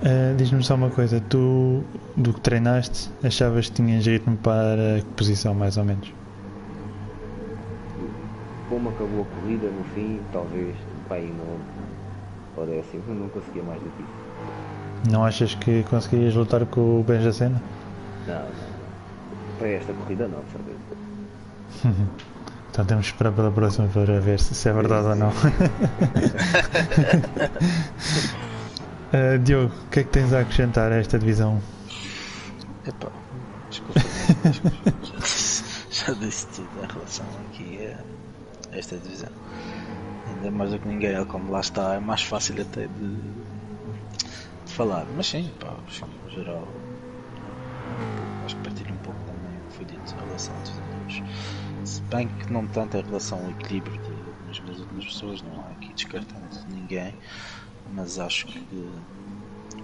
Uh, Diz-me só uma coisa, tu do que treinaste achavas que tinhas ritmo para que posição mais ou menos? Como acabou a corrida no fim, talvez pai não ou décimo, não conseguia mais do que isso. Não achas que conseguirias lutar com o Benjacena? Não, não, não. Para esta corrida não, de certeza. *laughs* Então temos que esperar pela próxima para ver se, se é verdade ou não. uh, *laughs* Diogo, o que é que tens a acrescentar a esta divisão? Epá, desculpa, desculpa. *laughs* já disse tudo em relação aqui a esta divisão. Ainda mais do que ninguém, como lá está, é mais fácil até de, de falar. Mas sim, pá, no geral, acho que partilho um pouco também o que foi dito em relação aos outros. Se bem que não tanto em relação ao equilíbrio de, das últimas pessoas, não há aqui descartando ninguém, mas acho que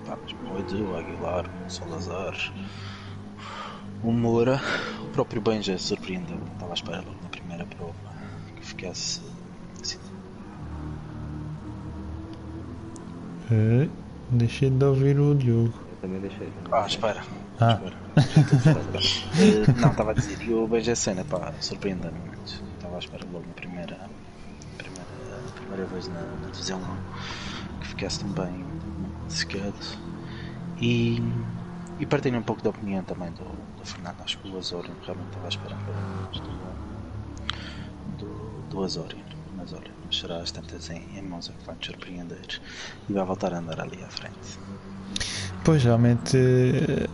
pá, o Edu, o Aguilar, o Salazar, o Moura, o próprio Benja surpreendeu, estava à espera logo na primeira prova que ficasse assim. Uh, deixei de ouvir o Diogo. Eu também deixei. Ah, espera. Ah. Eh, *laughs* não, estava a dizer, e o BGCN, pá, surpreendeu-me muito. Estava à espera logo na primeira, primeira, primeira vez na, na divisão 1 que ficasse também secado. E, e partilho um pouco da opinião também do, do Fernando. Acho que o Azorian realmente estava à espera mais do, do, Azorian. Mas olha, mas será as tantas em, em Monza que vai nos surpreender e vai voltar a andar ali à frente. Pois realmente eh,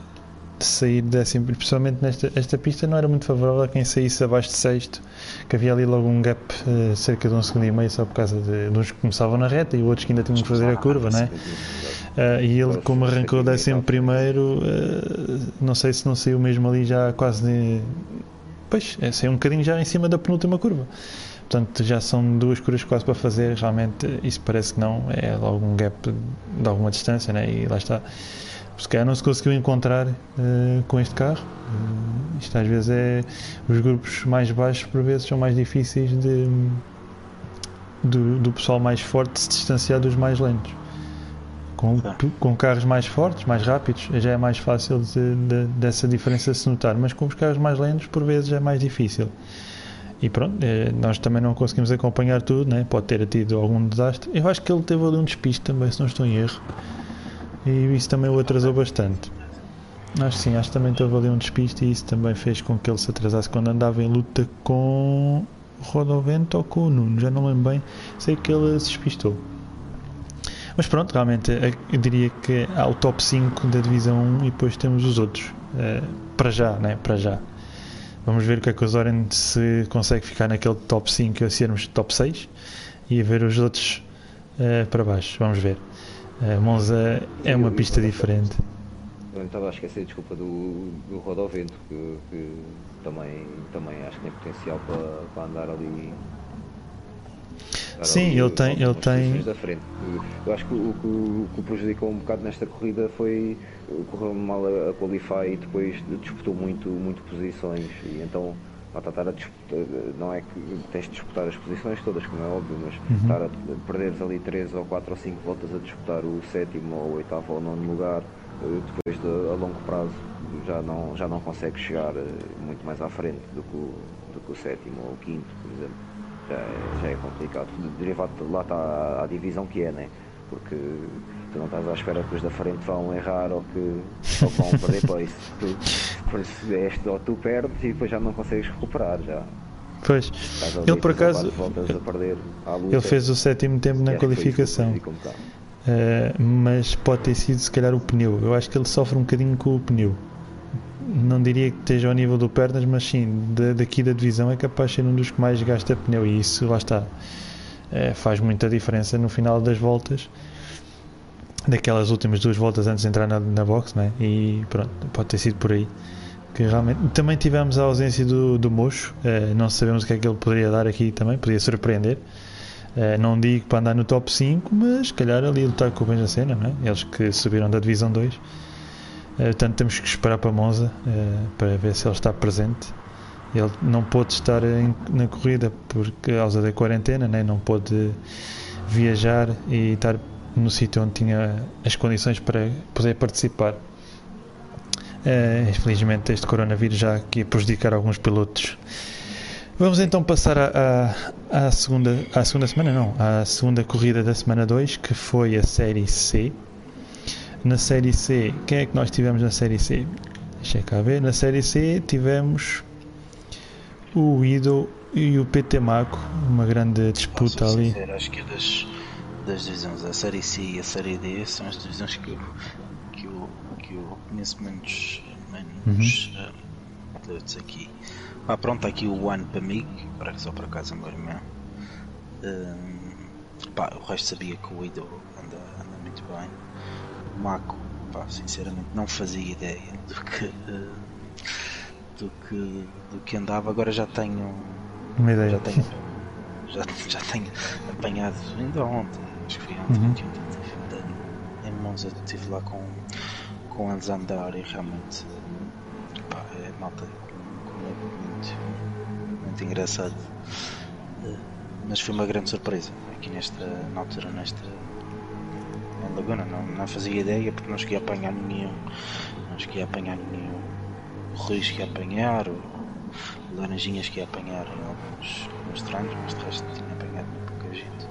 sair décimo, principalmente nesta esta pista, não era muito favorável a quem saísse abaixo de sexto, que havia ali logo um gap eh, cerca de um segundo e meio só por causa de, de uns que começavam na reta e outros que ainda tinham que fazer a curva, não é? Eh, e ele, como arrancou décimo primeiro, eh, não sei se não saiu mesmo ali já quase. De, pois, é, saiu um bocadinho já em cima da penúltima curva. Portanto, já são duas curvas quase para fazer. Realmente, isso parece que não. É logo um gap de alguma distância, né? e lá está. Se calhar não se conseguiu encontrar eh, com este carro. Eh, isto às vezes é. Os grupos mais baixos, por vezes, são mais difíceis de. Do, do pessoal mais forte se distanciar dos mais lentos. Com, com carros mais fortes, mais rápidos, já é mais fácil de- de- dessa diferença se notar, mas com os carros mais lentos, por vezes, é mais difícil. E pronto, eh, nós também não conseguimos acompanhar tudo, né? pode ter tido algum desastre. Eu acho que ele teve ali um despiste também, se não estou em erro, e isso também o atrasou bastante. Acho que sim, acho que também teve ali um despiste e isso também fez com que ele se atrasasse quando andava em luta com Rodovento ou com o Nuno, já não lembro bem, sei que ele se despistou. Mas pronto, realmente eh, eu diria que há o top 5 da divisão 1 e depois temos os outros. eh, para já, né? Para já. Vamos ver o que é que o Zoran se consegue ficar naquele top 5 e sermos top 6 e ver os outros eh, para baixo. Vamos ver. Eh, Monza é uma pista diferente. Eu estava a esquecer, desculpa, do, do Rodovento, que, que também, também acho que tem potencial para, para andar ali. Sim, ali ele posições Da frente. Eu acho que o, que o que o prejudicou um bocado nesta corrida foi correu mal a, a qualify e depois disputou muito, muito posições e então lá está a estar a disputar, não é que tens de disputar as posições todas, como é óbvio, mas Uhum. estar a perderes ali 3 ou 4 ou 5 voltas a disputar o sétimo ou o oitavo ou nono lugar, eh, depois de, a longo prazo já não, já não consegues chegar eh, muito mais à frente do que o, do que o sétimo ou o quinto, por exemplo. Já é, já é complicado. Derivado de lá está a, divisão que é, né? Porque tu não estás à espera que os da frente vão errar ou que, ou vão perder pace. Tu, por isso, este ou tu perdes e depois já não consegues recuperar. Já. Pois, Estás ele por acaso quatro voltas a perder à luta. ele fez o sétimo tempo na isso que qualificação. Uh, mas pode ter sido se calhar o pneu. Eu acho que ele sofre um bocadinho com o pneu. Não diria que esteja ao nível do pernas, mas sim, da- daqui da divisão é capaz de ser um dos que mais gasta pneu e isso lá está. Uh, faz muita diferença no final das voltas. daquelas últimas duas voltas antes de entrar na, na box, né? e pronto, pode ter sido por aí. Que realmente... Também tivemos a ausência do, do Mocho, uh, não sabemos o que é que ele poderia dar aqui também, podia surpreender. Uh, não digo para andar no top 5, mas calhar ali lutar com o Benjacena, não é? eles que subiram da Divisão 2. Uh, portanto, temos que esperar para Monza para ver se ele está presente. Ele não pôde estar na corrida por causa da quarentena, né? não pôde viajar e estar no sítio onde tinha as condições para poder participar. Uh, infelizmente, este coronavírus já aqui a prejudicar alguns pilotos. Vamos então passar à, segunda, à segunda semana, não, à segunda corrida da semana 2, que foi a Série C. Na Série C, quem é que nós tivemos na Série C? Deixa cá ver. Na Série C tivemos o Ido e o PT Maco, uma grande disputa ali. Sincero, acho que é das, das divisões, a Série C e a Série D, são as divisões que eu, que eu, que eu conheço menos, menos uhum. uh, aqui. Ah, pronto, aqui o One para mim, para só para casa agora mesmo. Uh, pá, o resto sabia que o Ido anda, anda muito bem. O Maco, pá, sinceramente não fazia ideia do que. Uh, do que, do que andava, agora já tenho uma ideia. Já tenho, já, já tenho apanhado ainda ontem, acho que foi ontem, uhum. em Monza estive lá com, com eles a andar e realmente pá, é malta muito, muito engraçado. Eh, mas foi uma grande surpresa aqui nesta na altura nesta na Laguna, não, não fazia ideia porque não cheguei a apanhar nenhum, não cheguei a apanhar nenhum Ruiz que ia apanhar, o Laranjinhas que ia apanhar alguns, alguns treinos, mas de resto tinha apanhado muito pouca gente.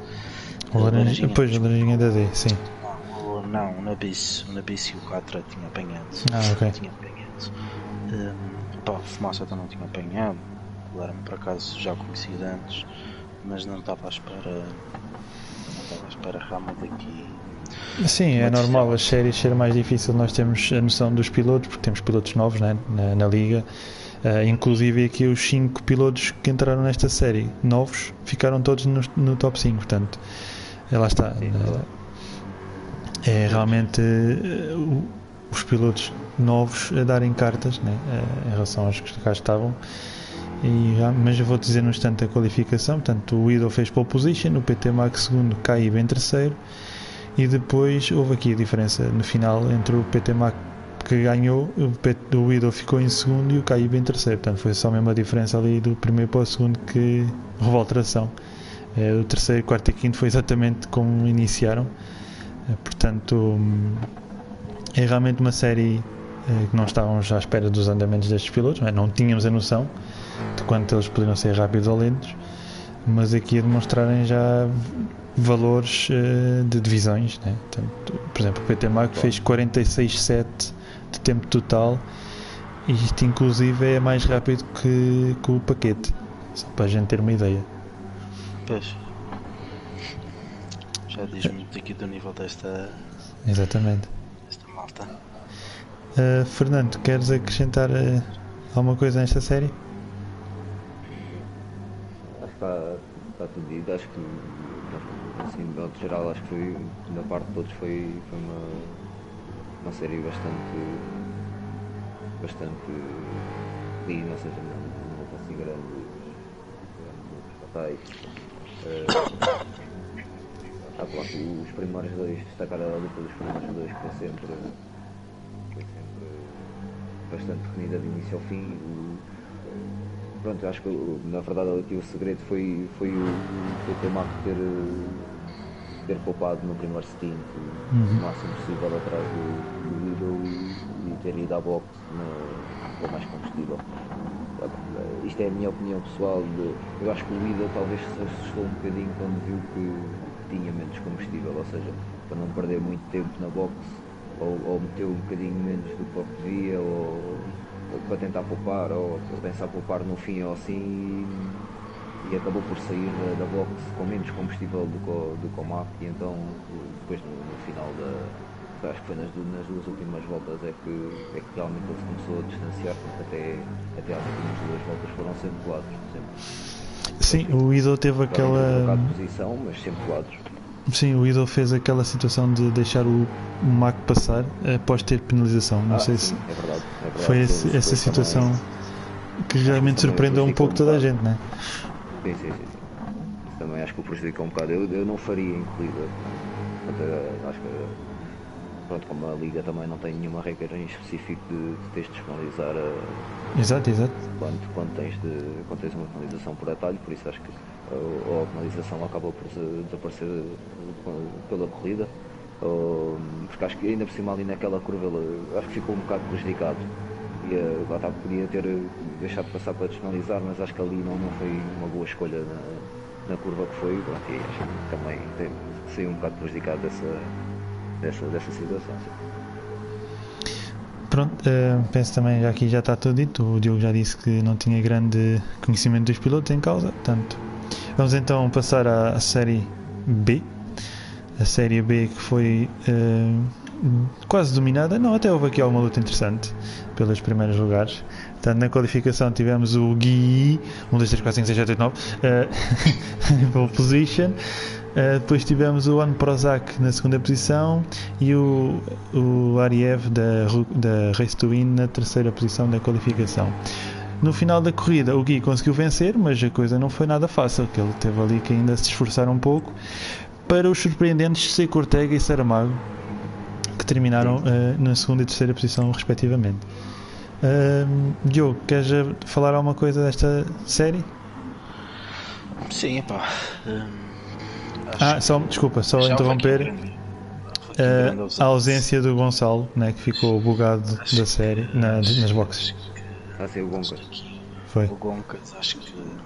O Laranjinha, depois o Laranjinha da D, sim. Não, não o Nabis, o Nabis e o Catra tinha apanhado. Ah, ok. Tinha apanhado. Um, pá, Fumaça também tinha apanhado. O Lerma por acaso já conhecido antes, mas não estava à espera. Não estava à espera realmente aqui Sim, é normal as séries ser mais difícil. Nós temos a noção dos pilotos, porque temos pilotos novos né, na, na liga. Uh, inclusive aqui os 5 pilotos que entraram nesta série novos ficaram todos no, no top 5, portanto, é, lá está. Uh, é realmente uh, os pilotos novos a darem cartas né, em relação aos que cá estavam. E, mas eu vou dizer no instante a qualificação. Portanto, o Ido fez pole position, o PT Max segundo, cai em terceiro e depois houve aqui a diferença no final entre o PT Mac que ganhou, o, Ido ficou em segundo e o Caíba em terceiro. Portanto, foi só a mesma diferença ali do primeiro para o segundo que houve alteração. É, o terceiro, quarto e quinto foi exatamente como iniciaram. É, portanto, é realmente uma série é, que não estávamos à espera dos andamentos destes pilotos, é? não tínhamos a noção de quanto eles poderiam ser rápidos ou lentos, mas aqui a demonstrarem já valores uh, de divisões. Né? Portanto, por exemplo, o PT Marco fez 46,7 de tempo total e isto inclusive é mais rápido que, que o paquete, só para a gente ter uma ideia. Pois. Já diz muito aqui do nível desta. Exatamente. Desta malta. Uh, Fernando, queres acrescentar uh, alguma coisa nesta série? Acho que está, tudo dito. Acho que assim, de modo geral, acho que foi, da parte de todos, foi, foi uma, uma série bastante, bastante digna, ou seja, não, não houve assim grandes, grandes fatais. Uh, *coughs* ah, pronto, os primeiros dois, destacar a luta dos primeiros dois, que foi sempre, foi sempre bastante renhida de início ao fim. O, pronto, acho que na verdade aqui o segredo foi, foi o, o PT Marco ter ter poupado no primeiro stint uhum. o máximo possível atrás do, do Lidl e, e, ter ido à boxe com mais combustível. Uh, isto é a minha opinião pessoal. De, eu acho que o Lidl talvez se assustou um bocadinho quando viu que tinha menos combustível, ou seja, para não perder muito tempo na boxe, ou, ou meteu um bocadinho menos do que devia, ou, ou, para tentar poupar, ou para pensar poupar no fim ou assim e acabou por sair da, da box com menos combustível do que o, do que o MAP e então depois no, no final da acho que foi nas, nas, duas últimas voltas é que, é que realmente ele se começou a distanciar porque até, até às últimas duas voltas foram sempre colados sempre. Sim, o Ido teve aquela. de posição, mas sempre. Sim, o Idol fez aquela situação de deixar o, o Mac passar após ter penalização. Não Ah, sei sim, se é verdade, é verdade. foi esse- essa situação também- que realmente surpreendeu um pouco um toda a gente, né? Sim, sim, sim. também acho que o prejudicou um bocado. Eu, eu não faria em corrida. Acho que, pronto, como a Liga também não tem nenhuma regra em específico de, de teres de penalizar eh, Exato, exato. quando, quando, tens de, quando tens uma penalização por atalho, por isso acho que ou, a penalização acaba por desaparecer eh, pela corrida, ou, porque acho que ainda por cima ali naquela curva ele, acho que ficou um bocado prejudicado. E, eh, lá está, podia ter eh, deixado passar para despenalizar, mas acho que ali não, não foi uma boa escolha na, na curva que foi. Pronto, e acho que também tem, saiu um bocado prejudicado dessa, dessa, dessa situação. Pronto, eh, penso também, já aqui já está tudo dito. O Diogo já disse que não tinha grande conhecimento dos pilotos em causa. Portanto, vamos então passar à, à série B. A série B que foi eh, quase dominada. Não, até houve aqui alguma luta interessante pelos primeiros lugares. Portanto, na qualificação tivemos o Gui 1, 2, 3, 4, 5, 6, 7, 8, 9 eh, *laughs* pole position. Uh, depois tivemos o An Prozac na segunda posição e o, o Ariev da, da Race to Win na terceira posição da qualificação. No final da corrida, o Gui conseguiu vencer, mas a coisa não foi nada fácil, que ele teve ali que ainda se esforçar um pouco para os surpreendentes Seco Ortega e Saramago, que terminaram uh, na segunda e terceira posição, respectivamente. Uh, Diogo, queres uh, falar alguma coisa desta série? Sim, pá. hum, Ah, só, desculpa, só interromper. Uh, grande a ausência do Gonçalo, né, que ficou bugado da série na- nas boxes. Que- Está a ser o que aqui Foi. O Goncas, acho que. hum,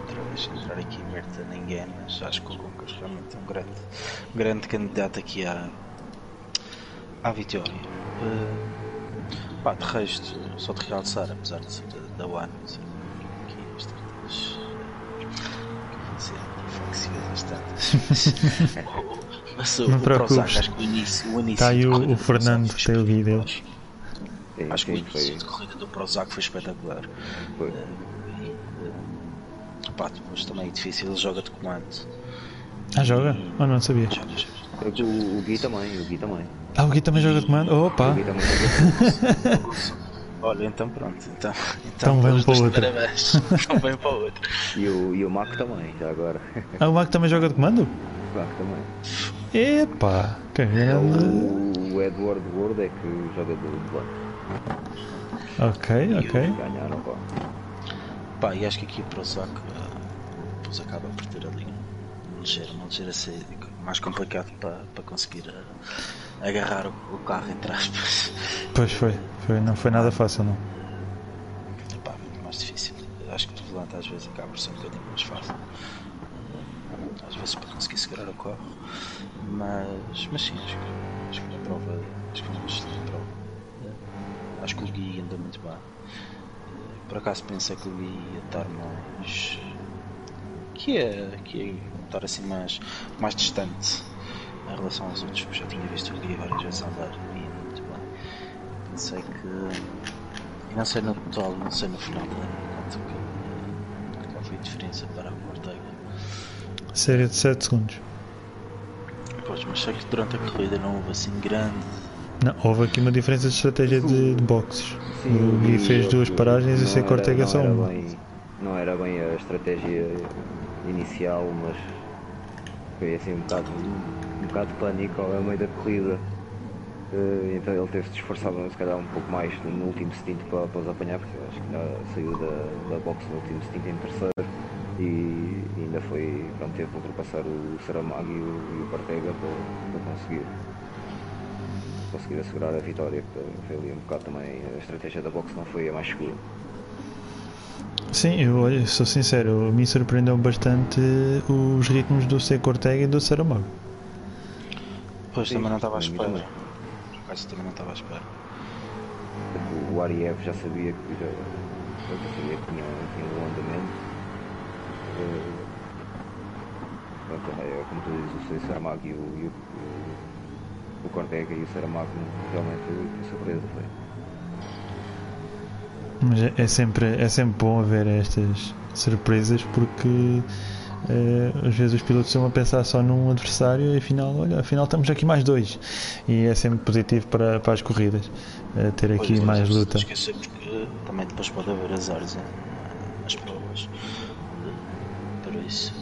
Outra vez entrar aqui merda a ninguém, mas acho que o Goncas realmente é um grande, um grande candidato aqui à, à vitória. Uh, pá, de resto, só de realçar, apesar de ser da, da One, aqui bastantes. Ser inflexivas bastante. Mas o, Não o preocupes. Prozac, acho que o início, o início Tá aí o- o do Fernando, foi tem o vídeo. Sim, Acho que o sim, início foi, de corrida do Prozac foi espetacular. foi. E, eh, pá, depois também é difícil, ele joga de comando. Ah, joga? Oh, não sabia. Joga, joga. O, o Gui também, o Gui também. Ah, o Gui também joga de comando? Opa! O Gui também joga *laughs* Olha, então pronto, então, Então vamos pelos *laughs* para outra. parabéns. Então vem para outro. E o, e o Mac também, já agora. Ah, o Mac também joga de comando? O Mac também. Epá! Que grande. O, o Edward Ward é que joga do de banco. Ok, ok. Ganharam, pá. Pá, e acho que aqui o Prozac eh, depois acaba por ter ali um ligeiro, uma ligeira saída mais complicado para, para conseguir eh, agarrar o, o carro entre aspas. Pois foi. foi. Não foi nada fácil, não. Pá, muito mais difícil. Acho que o volante às vezes acaba por ser um bocadinho mais fácil. Às vezes para conseguir segurar o carro. Mas, mas sim, acho que, acho que a prova acho que foi uma excelente prova. Acho que o Gui andou muito bem. Eh, Por acaso pensei que o Gui ia estar mais. que ia, que ia estar assim mais, mais distante em relação aos outros, porque já tinha visto o Gui várias vezes andar e muito bem. Pensei que. Não sei no total, não sei no final quanto que, qual foi a diferença para o Ortega. Série de 7 segundos. Pois, mas sei que durante a corrida não houve assim grande. Não, houve aqui uma diferença de estratégia de, de boxes. Sim, o Gui fez duas paragens e o Seco Ortega só uma. bem- Não era bem a estratégia inicial, mas foi assim um bocado, um bocado de pânico ao meio da corrida. Eh, então ele teve de se calhar um pouco mais no último stint para, para os apanhar, porque eu acho que saiu da, da box no último stint em terceiro e, ainda foi, pronto, teve de ultrapassar o Saramago e o, e o Ortega para, para conseguir conseguir assegurar a vitória, que foi ali um bocado também, a estratégia da box não foi a mais segura. Sim, eu sou sincero, me surpreendeu bastante os ritmos do Seco Ortega e do Saramago. Pois Sim, também não estava à espera. também. Por acaso também não estava à espera. O Ariev já sabia que já, já sabia que tinha, tinha um bom andamento. Eh, pronto, é, como tu dizes, o Saramago e o, e o, o Cortega e o Saramago realmente foi, surpresa. Foi. Mas é, é sempre, é sempre bom haver estas surpresas porque uh, às vezes os pilotos estão a pensar só num adversário e afinal, olha, afinal estamos aqui mais dois. E é sempre positivo para, para as corridas uh, ter aqui pois, mais luta. Porque também depois pode haver azares nas provas. Por isso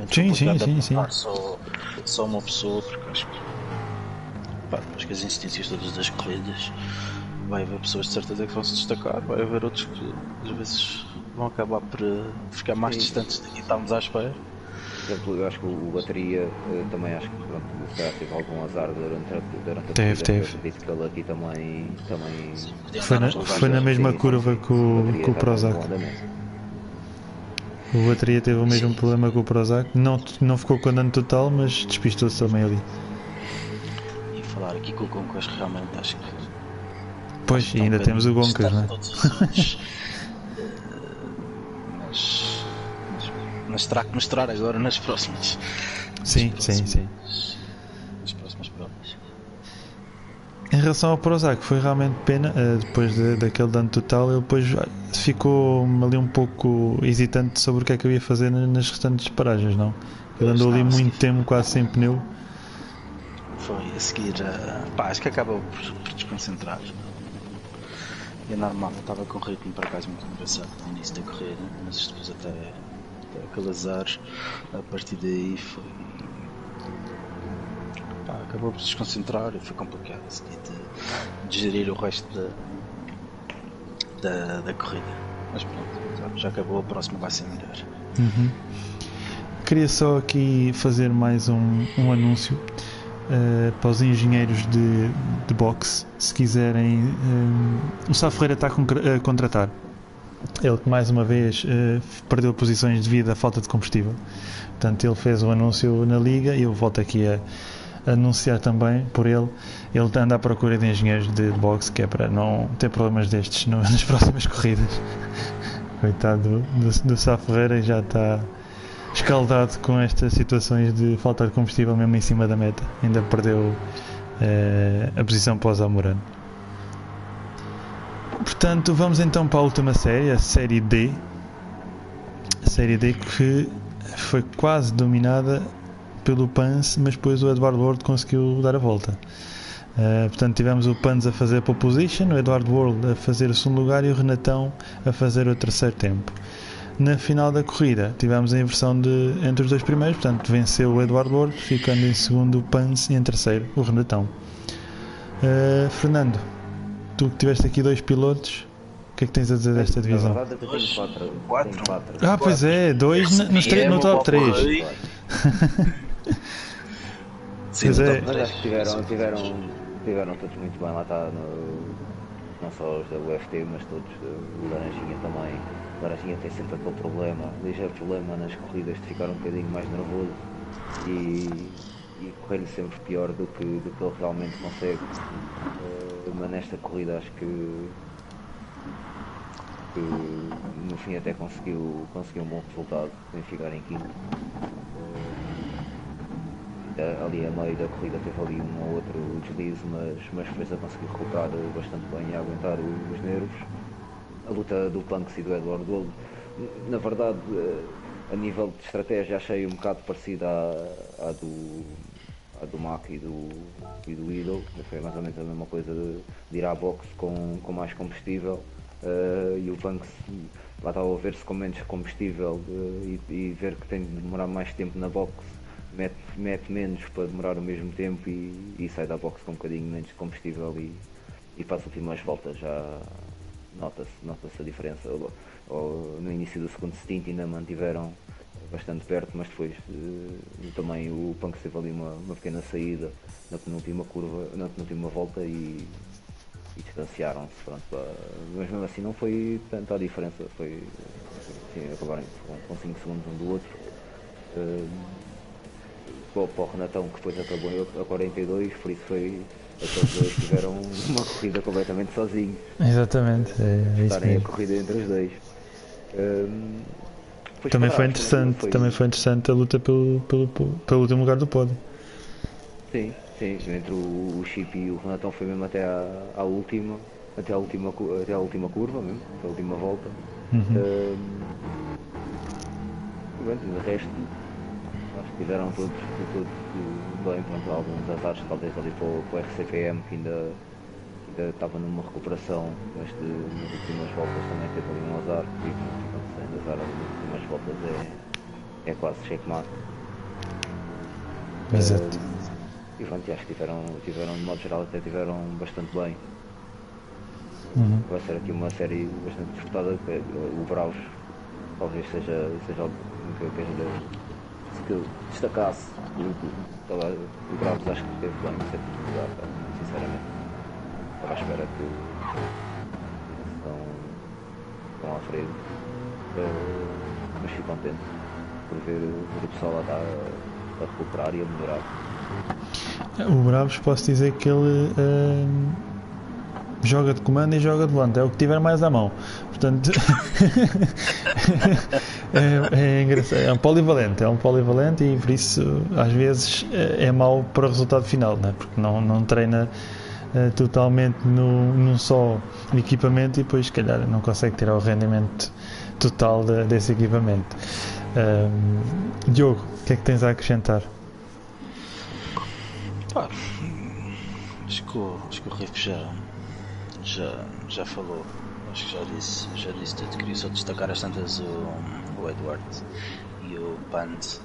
é sim, sim, sim, sim. Só, só uma pessoa, porque acho que, pá, acho que as insistências todas das corridas vai haver pessoas de certeza que vão se destacar, vai haver outros que às vezes vão acabar por eh, ficar mais Sim. distantes daqui que estamos à espera. Por exemplo, eu acho que o bateria eh, também acho que pronto, se calhar teve algum azar durante a, durante a teve, teve. acredito que ele aqui também, também foi na, foi na mesma curva que o, que o Prozac. O bateria teve o mesmo Sim. problema que o Prozac, não, não ficou com dano total, mas despistou-se também ali. Falar aqui com o Concas realmente acho que. Pois, e ainda temos o Goncas, não é? mas terá que mostrar agora nas próximas. Sim, nas próximas, sim, sim. Nas próximas provas. Em relação ao Prozac, foi realmente pena, eh, depois de, daquele dano total, ele depois ficou ali um pouco hesitante sobre o que é que eu ia fazer nas restantes paragens, não? Ele andou ali muito tempo, quase sem pneu. Foi a seguir, pá, acho que acaba por, desconcentrar. É normal, estava com um ritmo para acaso muito engraçado no início da corrida, mas depois até aquele azar, a partir daí foi. Pá, acabou por se desconcentrar e foi complicado de, de gerir o resto da, da, da corrida. Mas pronto, já acabou, a próxima vai ser melhor. Uhum. Queria só aqui fazer mais um, um anúncio uh, para os engenheiros de, de boxe, se quiserem. Um, o Sá Ferreira está a contratar ele que mais uma vez uh, perdeu posições devido à falta de combustível. Portanto, ele fez o anúncio na liga e eu volto aqui a, anunciar também por ele. Ele anda à procura de engenheiros de boxe que é para não ter problemas destes *laughs* nas próximas corridas. Coitado do, do, do Sá Ferreira já está escaldado com estas situações de falta de combustível mesmo em cima da meta. Ainda perdeu uh, a posição o Zamorano. Portanto, vamos então para a última série, a série D. A série D que foi quase dominada pelo Pans, mas depois o Eduardo World conseguiu dar a volta. Uh, portanto, tivemos o Pans a fazer pole position, o Eduardo World a fazer o segundo lugar e o Renatão a fazer o terceiro tempo. Na final da corrida, tivemos a inversão de, entre os dois primeiros, portanto, venceu o Eduardo World, ficando em segundo o Pans e em terceiro o Renatão. Uh, Fernando, tu que tiveste aqui dois pilotos, o que é que tens a dizer desta divisão? Eu tenho quatro. quatro. quatro. Ah, pois é, dois no, no top 3. *laughs* pois é. Mas acho que tiveram, tiveram, tiveram todos muito bem lá está no, não só os da UFT, mas todos o Laranjinha também. Laranjinha tem sempre aquele problema, ligeiro problema nas corridas de ficar um bocadinho mais nervoso e, e correr-lhe sempre pior do que, do que ele realmente consegue. Uh, mas nesta corrida acho que, que no fim até conseguiu, conseguiu um bom resultado em ficar em quinto. Uh, ali a meio da corrida teve ali um ou outro deslize, mas, mas fez a conseguir colocar bastante bem e aguentar os nervos. A luta do Punks e do Edward Gold, na verdade, uh, a nível de estratégia achei um bocado parecida à, à do a do Mac e do, e do Idol, foi mais ou menos a mesma coisa de, de ir à box com, com mais combustível. Uh, e o Banks lá estava a ver-se com menos combustível uh, e, e, ver que tem de demorar mais tempo na box, mete, mete menos para demorar o mesmo tempo e, e sai da box com um bocadinho menos combustível e, e para as últimas voltas já nota-se nota a diferença. Ou, ou, no início do segundo stint ainda mantiveram bastante perto, mas depois uh, também o Punk teve ali uma, uma pequena saída na penúltima curva, na penúltima volta e, e distanciaram-se. Mas mesmo assim não foi tanta a diferença, foi assim, acabaram com 5 segundos um do outro. Uh, para o Renatão que depois acabou a 42, por isso foi aqueles dois tiveram uma corrida completamente sozinhos. Exatamente, é, é estarem a corrida entre os dois. Um, também foi interessante, foi... também foi interessante a luta pelo, pelo, pelo último lugar do pódio. Sim, sim, entre o, o Chip e o Renatão foi mesmo até à, à última, até à última, até à última curva mesmo, até a última volta. Uhum. pronto, de resto, acho que tiveram todos, todos bem, pronto, alguns azares talvez ali para o, para o RCPM que ainda, ainda estava numa recuperação, mas de, nas últimas voltas também teve ali um azar, e quando se tem azar ali nas últimas voltas é, é quase checkmate. Exato. Uh, e pronto, acho que tiveram, tiveram, de modo geral, até tiveram bastante bem. Uhum. Vai ser aqui uma série bastante disputada, o Bravos talvez seja, seja algo que eu queira que destacasse. O, o Bravos acho que esteve bem em certo lugar, sinceramente. Estava à espera que estão, estão à frente. Uh, mas fico contente por ver, o pessoal lá a, a recuperar e a melhorar. O Bravos posso dizer que ele uh, joga de comando e joga de volante, é o que tiver mais à mão. Portanto, *laughs* é, é, engraçado, é um polivalente, é um polivalente e por isso às vezes é, é mau para o resultado final, né? porque não, não treina uh, totalmente no, num só equipamento e depois, se calhar, não consegue tirar o rendimento total de, desse equipamento. Um, Diogo, o que é que tens a acrescentar? Pá, acho que acho que o Riff já, já, já falou acho que já disse, já disse tudo. Queria só destacar as tantas o, o Edward e o Pans.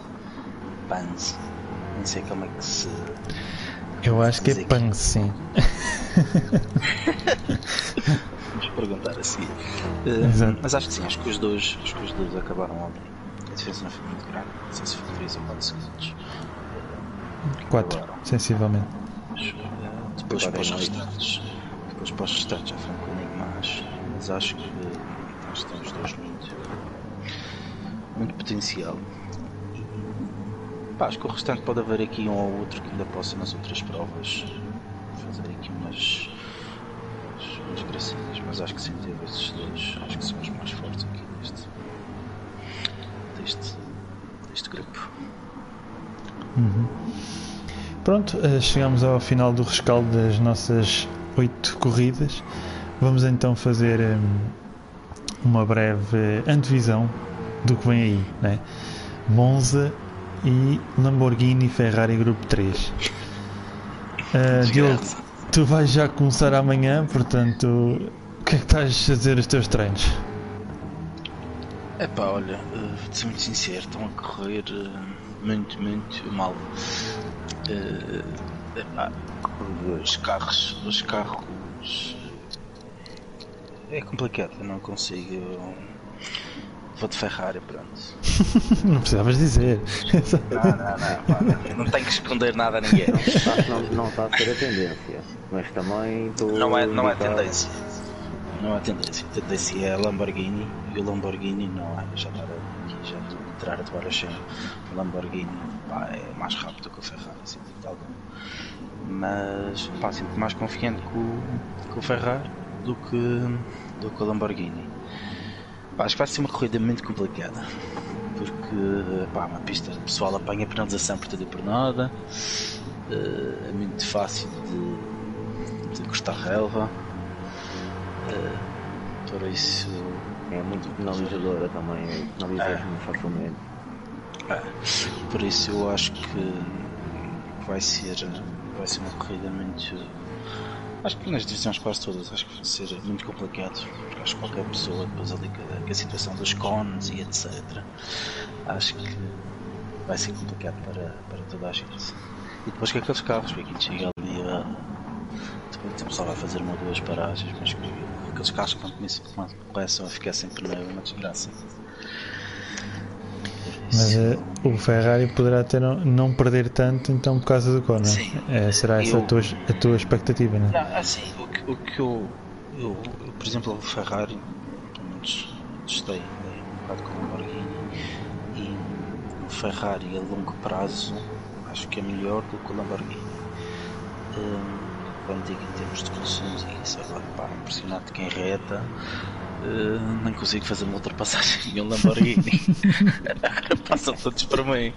Pans. Não sei como é que se. Eu acho que é Pans, sim. *laughs* Vamos perguntar a seguir. Uh, mas acho que sim, acho que os dois, acho que os dois acabaram ontem. A diferença não foi muito grande. Não sei se foi 3 ou 4 segundos. 4, sensivelmente. Mas, uh, depois para os restantes. Depois os restantes já um bocadinho mais mas acho que nós temos dois muito, muito potencial. Pá, acho que o restante pode haver aqui um ou outro que ainda possa nas outras provas fazer aqui umas, umas, umas gracinhas, mas acho que sem ter esses dois, acho que são os mais fortes aqui deste, deste, deste grupo. Uhum. Pronto, eh, chegamos ao final do rescaldo das nossas oito corridas. Vamos então fazer um, uma breve antevisão do que vem aí, né? Monza e Lamborghini Ferrari Grupo 3. Uh, Diogo, tu vais já começar amanhã, portanto, o que é que estás a fazer os teus treinos? É pá, olha, uh, vou ser muito sincero, estão a correr uh, muito, muito mal. Uh, epá, os carros, os carros é complicado, eu não consigo. Vou de Ferrari, pronto. *laughs* não precisavas dizer. Não, não, não, não, não tenho que esconder nada a ninguém. Não, não está a ser a tendência, mas também estou. Não é, não é tendência. Não é tendência. A tendência é a Lamborghini e o Lamborghini não é. Já estar aqui, já estou tirar a toalha. O Lamborghini pá, é mais rápido que o Ferrari, sem dúvida alguma. Mas pá, sinto mais confiante com, com o Ferrari do que, do que o Lamborghini. Pá, acho que vai ser uma corrida muito complicada. Porque pá, uma pista o pessoal apanha penalização por tudo e por nada. Uh, é muito fácil de, de cortar relva. Uh, por isso. É muito penalizadora também, penaliza é. muito facilmente. É, por isso eu acho que vai ser, vai ser uma corrida muito Acho que nas divisões quase todas, acho que vai ser muito complicado, porque acho que qualquer pessoa, depois ali com a, situação dos cones e etc., acho que vai ser complicado para, para toda a gente. E depois com aqueles carros, porque aqui chega ali a. Depois o pessoal vai fazer uma ou duas paragens, mas aqueles carros quando começam a ficar sem pneu é uma desgraça. Mas uh, o Ferrari poderá ter não, não, perder tanto então por causa do Conor. É, será essa eu, a, tua, a tua expectativa, não é? Assim, o que, o que eu, eu, eu, por exemplo, o Ferrari, pelo menos testei um bocado com o Lamborghini e o Ferrari a longo prazo acho que é melhor do que o Lamborghini. Um, digo em termos de funções e isso, agora pá, impressionante quem reta Uh, nem consigo fazer uma ultrapassagem em um Lamborghini. *laughs* Passam todos para mim.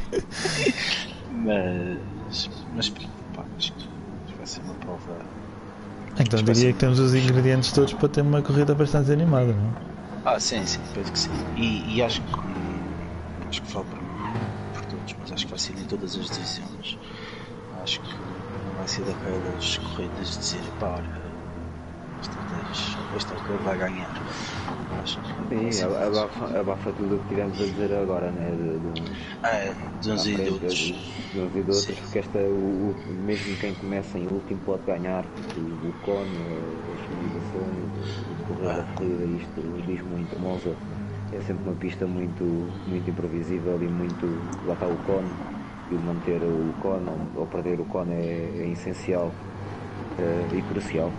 Mas, mas pá, acho que vai ser uma prova. Então diria que temos os ingredientes todos para ter uma corrida bastante animada, não? Ah, sim, sim, penso que sim. E, e acho que acho que falo para mim corridas, acho que vai ser em todas as divisões. Acho que vai ser daquelas corridas de dizer, pá, olha, este é o que ele vai ganhar. Acho que Sim, abafa, abafa tudo o que tivemos a dizer agora, né? De, de, é, de uns e de outros. De, uns e de outros, porque esta, o, mesmo quem começa em último pode ganhar, porque o cone, as o correr da corrida, isto diz muito. Monza é sempre uma pista muito, muito imprevisível e muito. lá está o cone, e o manter o cone ou, perder o cone é, é essencial é, e crucial.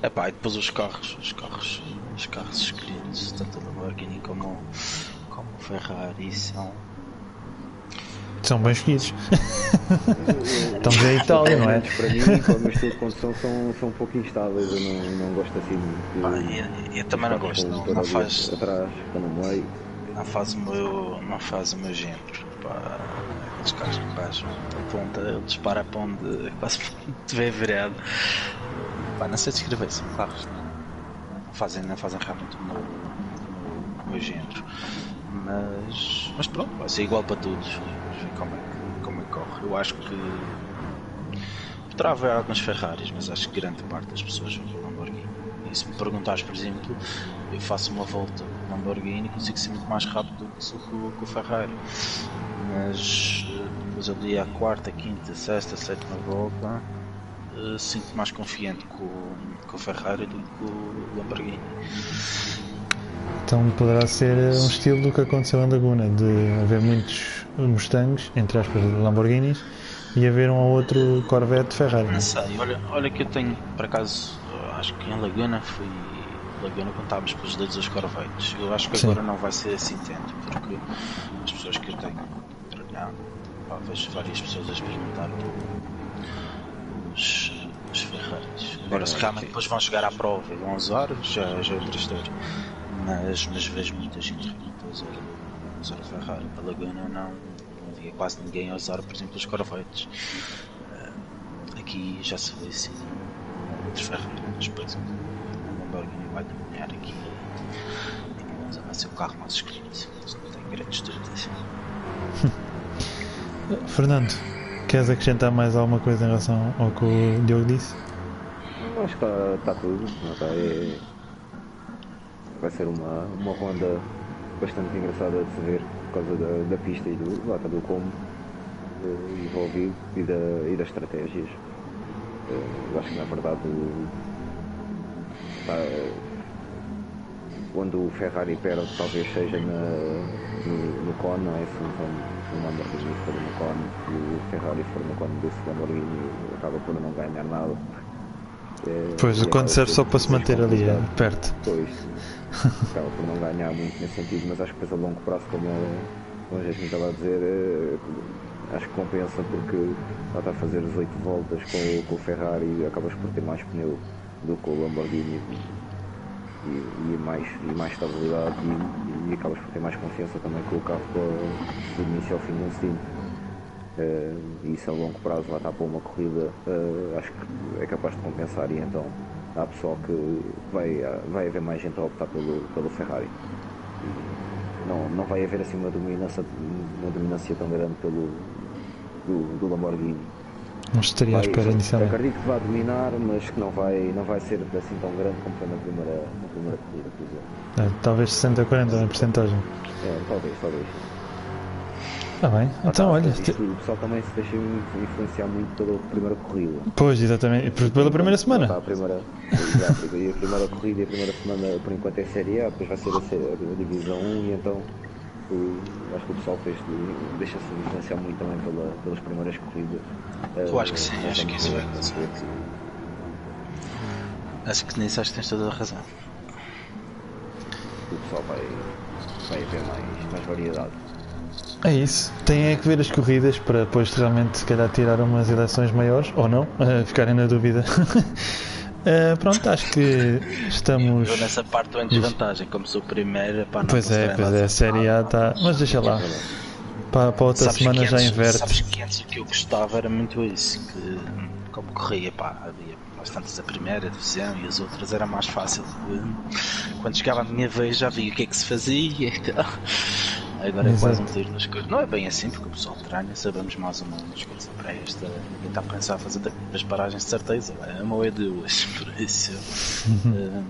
É pá, e depois os carros, os carros, os carros escolhidos, tanto a Lamborghini como, como o Ferrari são. São bem escolhidos. Estamos em Itália, não é? Para mim, para o meu estilo de condução, são, são um pouco instáveis. Eu não, não gosto assim de. Eu, eu também não gosto, não, não faz. Atrás, no meio. Não faz o meu, não faz o meu género. Pá, aqueles carros que faz ponta, ele dispara para onde *laughs* quase te vê virado. Pá, não sei descrever, são carros não fazem, não fazem realmente o meu, o meu género. Mas, mas pronto, vai ser igual para todos. Vamos ver como é que, como é que corre. Eu acho que poderá haver algumas Ferraris, mas acho que grande parte das pessoas vão Lamborghini. E se me perguntares, por exemplo, eu faço uma volta Lamborghini consigo ser muito mais rápido do que o, Ferrari. Mas depois ali à quarta, quinta, sexta, sétima volta uh, sinto mais confiante com, com o Ferrari do que com o Lamborghini. Então poderá ser um estilo do que aconteceu em Laguna, de haver muitos Mustangs, entre aspas, Lamborghinis, e haver um ou outro Corvette Ferrari. Não sei, olha, olha que eu tenho, por acaso, acho que em Laguna fui. Laguna contávamos pelos dedos os Corvettes. Eu acho que Sim. agora não vai ser assim tanto, porque as pessoas que eu tenho treinado, vejo várias pessoas a experimentar os, os Ferraris. Agora, se realmente depois vão chegar à prova e vão usar, já, já é outra história. Mas, mas vejo muita gente realmente a usar, a usar o Ferrari. A Laguna não, não havia quase ninguém a usar, por exemplo, os Corvettes. Uh, aqui já se vê assim outros Ferrari, mas depois o Lamborghini vai dominar aqui e vai ser o carro mais escolhido. Não tenho grandes dúvidas. *laughs* Fernando, Queres acrescentar mais alguma coisa em relação ao que o Diogo disse? Acho que está, está tudo. Está, é... Vai ser uma, uma ronda bastante engraçada de se ver por causa da, da pista e do, lá, do como uh, envolvido e, da, e das estratégias. Uh, acho que na verdade está, onde o Ferrari perde talvez seja na, no, no Con, não é? Se o Lamborghini for no Con e o Ferrari for no Con desse Lamborghini acaba por não ganhar nada. É, pois, o Con serve só para se manter ali é, perto. Pois, acaba por não ganhar muito nesse sentido, mas acho que depois a longo prazo, como, a gente me estava a dizer, é, acho que compensa porque está a fazer as 8 voltas com, com o Ferrari e acabas por ter mais pneu do que o Lamborghini e, e, mais, e mais estabilidade e, e, acabas por ter mais confiança também com o carro do início ao fim do stint. Uh, isso a longo prazo vai estar para uma corrida, uh, acho que é capaz de compensar e então há pessoal que vai, vai haver mais gente a optar pelo, pelo Ferrari. Não, não vai haver assim uma dominância, uma dominância tão grande pelo do, do Lamborghini. Não estaria à espera inicialmente. Acredito que vai dominar, mas que não vai, não vai ser assim tão grande como foi na primeira, na primeira corrida, por exemplo. É, talvez 60 a 40 na porcentagem. É, talvez, talvez. Está bem, ah, então tá, olha. O pessoal também se deixa influenciar muito pela primeira corrida. Pois, exatamente, pela primeira semana. Tá, a primeira, e a primeira corrida e a primeira semana, por enquanto, é Série A, depois vai ser a, a Divisão 1 e então o, acho que o pessoal deixa-se influenciar muito também pela, pelas primeiras corridas. Eu acho que sim, uh, acho que isso vai acontecer. Acho que nisso acho que tens toda a razão. O pessoal vai, vai haver mais, mais variedade. É isso, tem é que ver as corridas para depois realmente se calhar tirar umas eleições maiores ou não, uh, ficarem na dúvida. Uh, *laughs* pronto, acho que estamos. Eu nessa parte estou em desvantagem, como sou primeira. Pá, pois é, pois é, a Série A está. Mas deixa lá. Para, para outra sabes semana já inverte. Sabes que antes o que eu gostava era muito isso, que como corria, pá, havia bastantes a primeira divisão e as outras era mais fácil. Quando chegava a minha vez já via o que é que se fazia e Agora é quase um tiro nas coisas. Não é bem assim, porque o pessoal treina, sabemos mais ou menos coisas para esta. Quem está a pensar a fazer as paragens de certeza, é uma ou é duas, *laughs* por isso. um,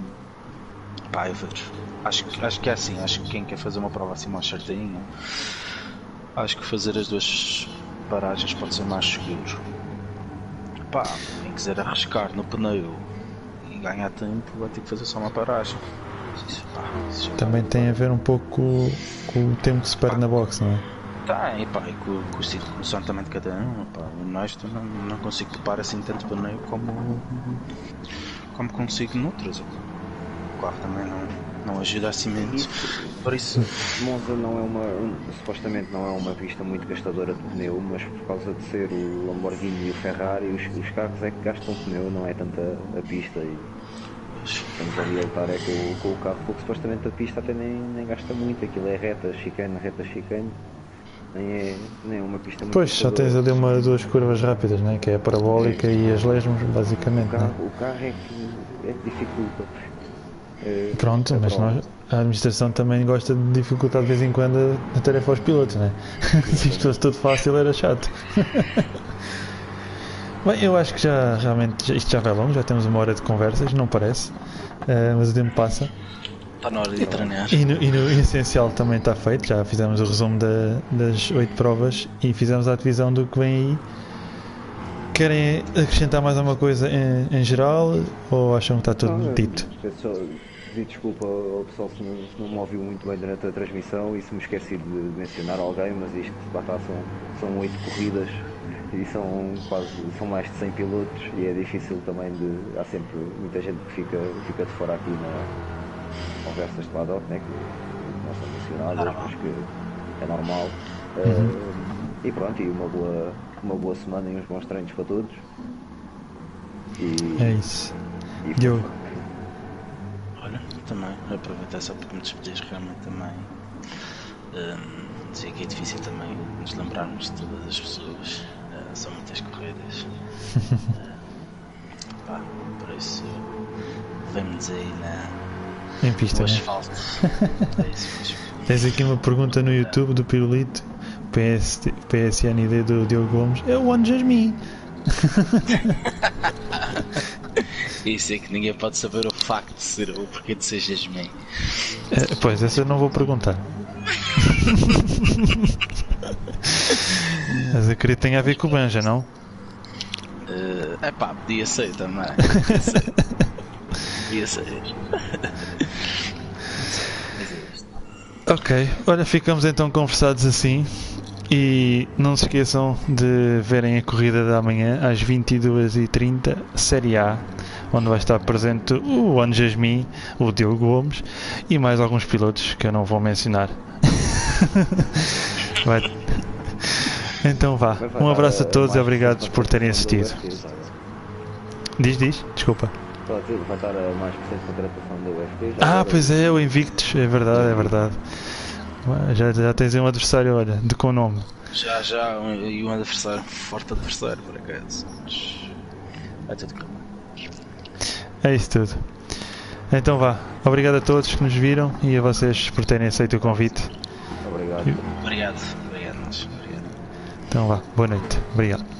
pá, eu vejo. Acho, acho que é assim, acho que quem quer fazer uma prova assim mais certinha, acho que fazer as duas paragens pode ser mais seguro. Pá, quem quiser arriscar no pneu e ganhar tempo vai ter que fazer só uma paragem. Isso, pá, isso Também tem a ver um pouco com, com o tempo que se perde na box, não é? Tá, e pá, e com, com o estilo de condução também de cada um, pá, honesto, não, não consigo topar assim tanto pneu como, como consigo noutras. O carro também não, não ajuda assim muito. Por isso, Monza não é uma, um- supostamente não é uma pista muito gastadora de pneu, mas por causa de ser o Lamborghini e o Ferrari, os, os carros é que gastam pneu, não é tanta a pista e estamos ali a lutar é com, o- com o carro, porque supostamente a pista até nem, nem gasta muito, aquilo é reta, chicane, reta, chicane, nem é, nem é uma pista muito Pois, só tens ali uma, duas curvas rápidas, né? que é a parabólica e as lesmos, o basicamente. Né? carro, o carro é que, é que dificulta. Eh, Pronto, a mas nós, a administração também gosta de dificultar de vez em quando a, a tarefa aos pilotos, né? *laughs* Se isto fosse tudo fácil era chato. *laughs* Bem, eu acho que já realmente isto já vai longo, já temos uma hora de conversas, não parece, Eh, mas o tempo passa. está na hora de treinar. E no, e no essencial também está feito, já fizemos o resumo da- das oito provas e fizemos a divisão do que vem aí. Querem acrescentar mais alguma coisa em, em geral ou acham que está tudo dito? Peço só- Pedi desculpa ao pessoal se não, se não me ouviu muito bem durante a transmissão e se me esqueci de mencionar alguém, mas isto lá está, são, são oito corridas e são quase são mais de 100 pilotos e é difícil também de. Há sempre muita gente que fica, fica de fora aqui na conversas de paddock, né, que não são mencionadas, mas que é normal. Eh, e pronto, e uma boa, uma boa semana e uns bons treinos para todos. E, É isso. e Diogo. Também, aproveitar só para me despedir realmente também. hum, sei que é difícil também nos lembrarmos de todas as pessoas. ah, são muitas corridas. Ah, pá, por isso, vemos aí na, Em pista, no né? asfalto. *laughs* é isso. Tens aqui uma pergunta no YouTube do Pirulito, PS, PSND do Diogo Gomes. É o One Me. *laughs* Isso é que ninguém pode saber o facto de ser o porquê de ser Jasmine. É, pois, essa eu não vou perguntar. *laughs* Mas eu queria que tenha a ver com o Banja, não? É pá, podia ser também. Podia ser. Podia ser. É. Ok, olha, ficamos então conversados assim. E não se esqueçam de verem a corrida da manhã às 22h30, Série A, onde vai estar presente o One Jasmin, o Diogo Gomes e mais alguns pilotos que eu não vou mencionar. *laughs* Vai- Então vá, um abraço a todos e mais obrigados por terem assistido. Diz, diz, desculpa. Estava a dizer, vai estar a mais recente contratação da UFT. já Ah, pois é, o Invictus, é verdade, é verdade. Já, já tens aí um adversário, olha, de com nome. Já, já, um- e um adversário, forte adversário por acaso. Mas vai tudo bem. É isso tudo. Então vá, obrigado a todos que nos viram e a vocês por terem aceito o convite. Obrigado. Obrigado, obrigado. Então vá, boa noite. Obrigado.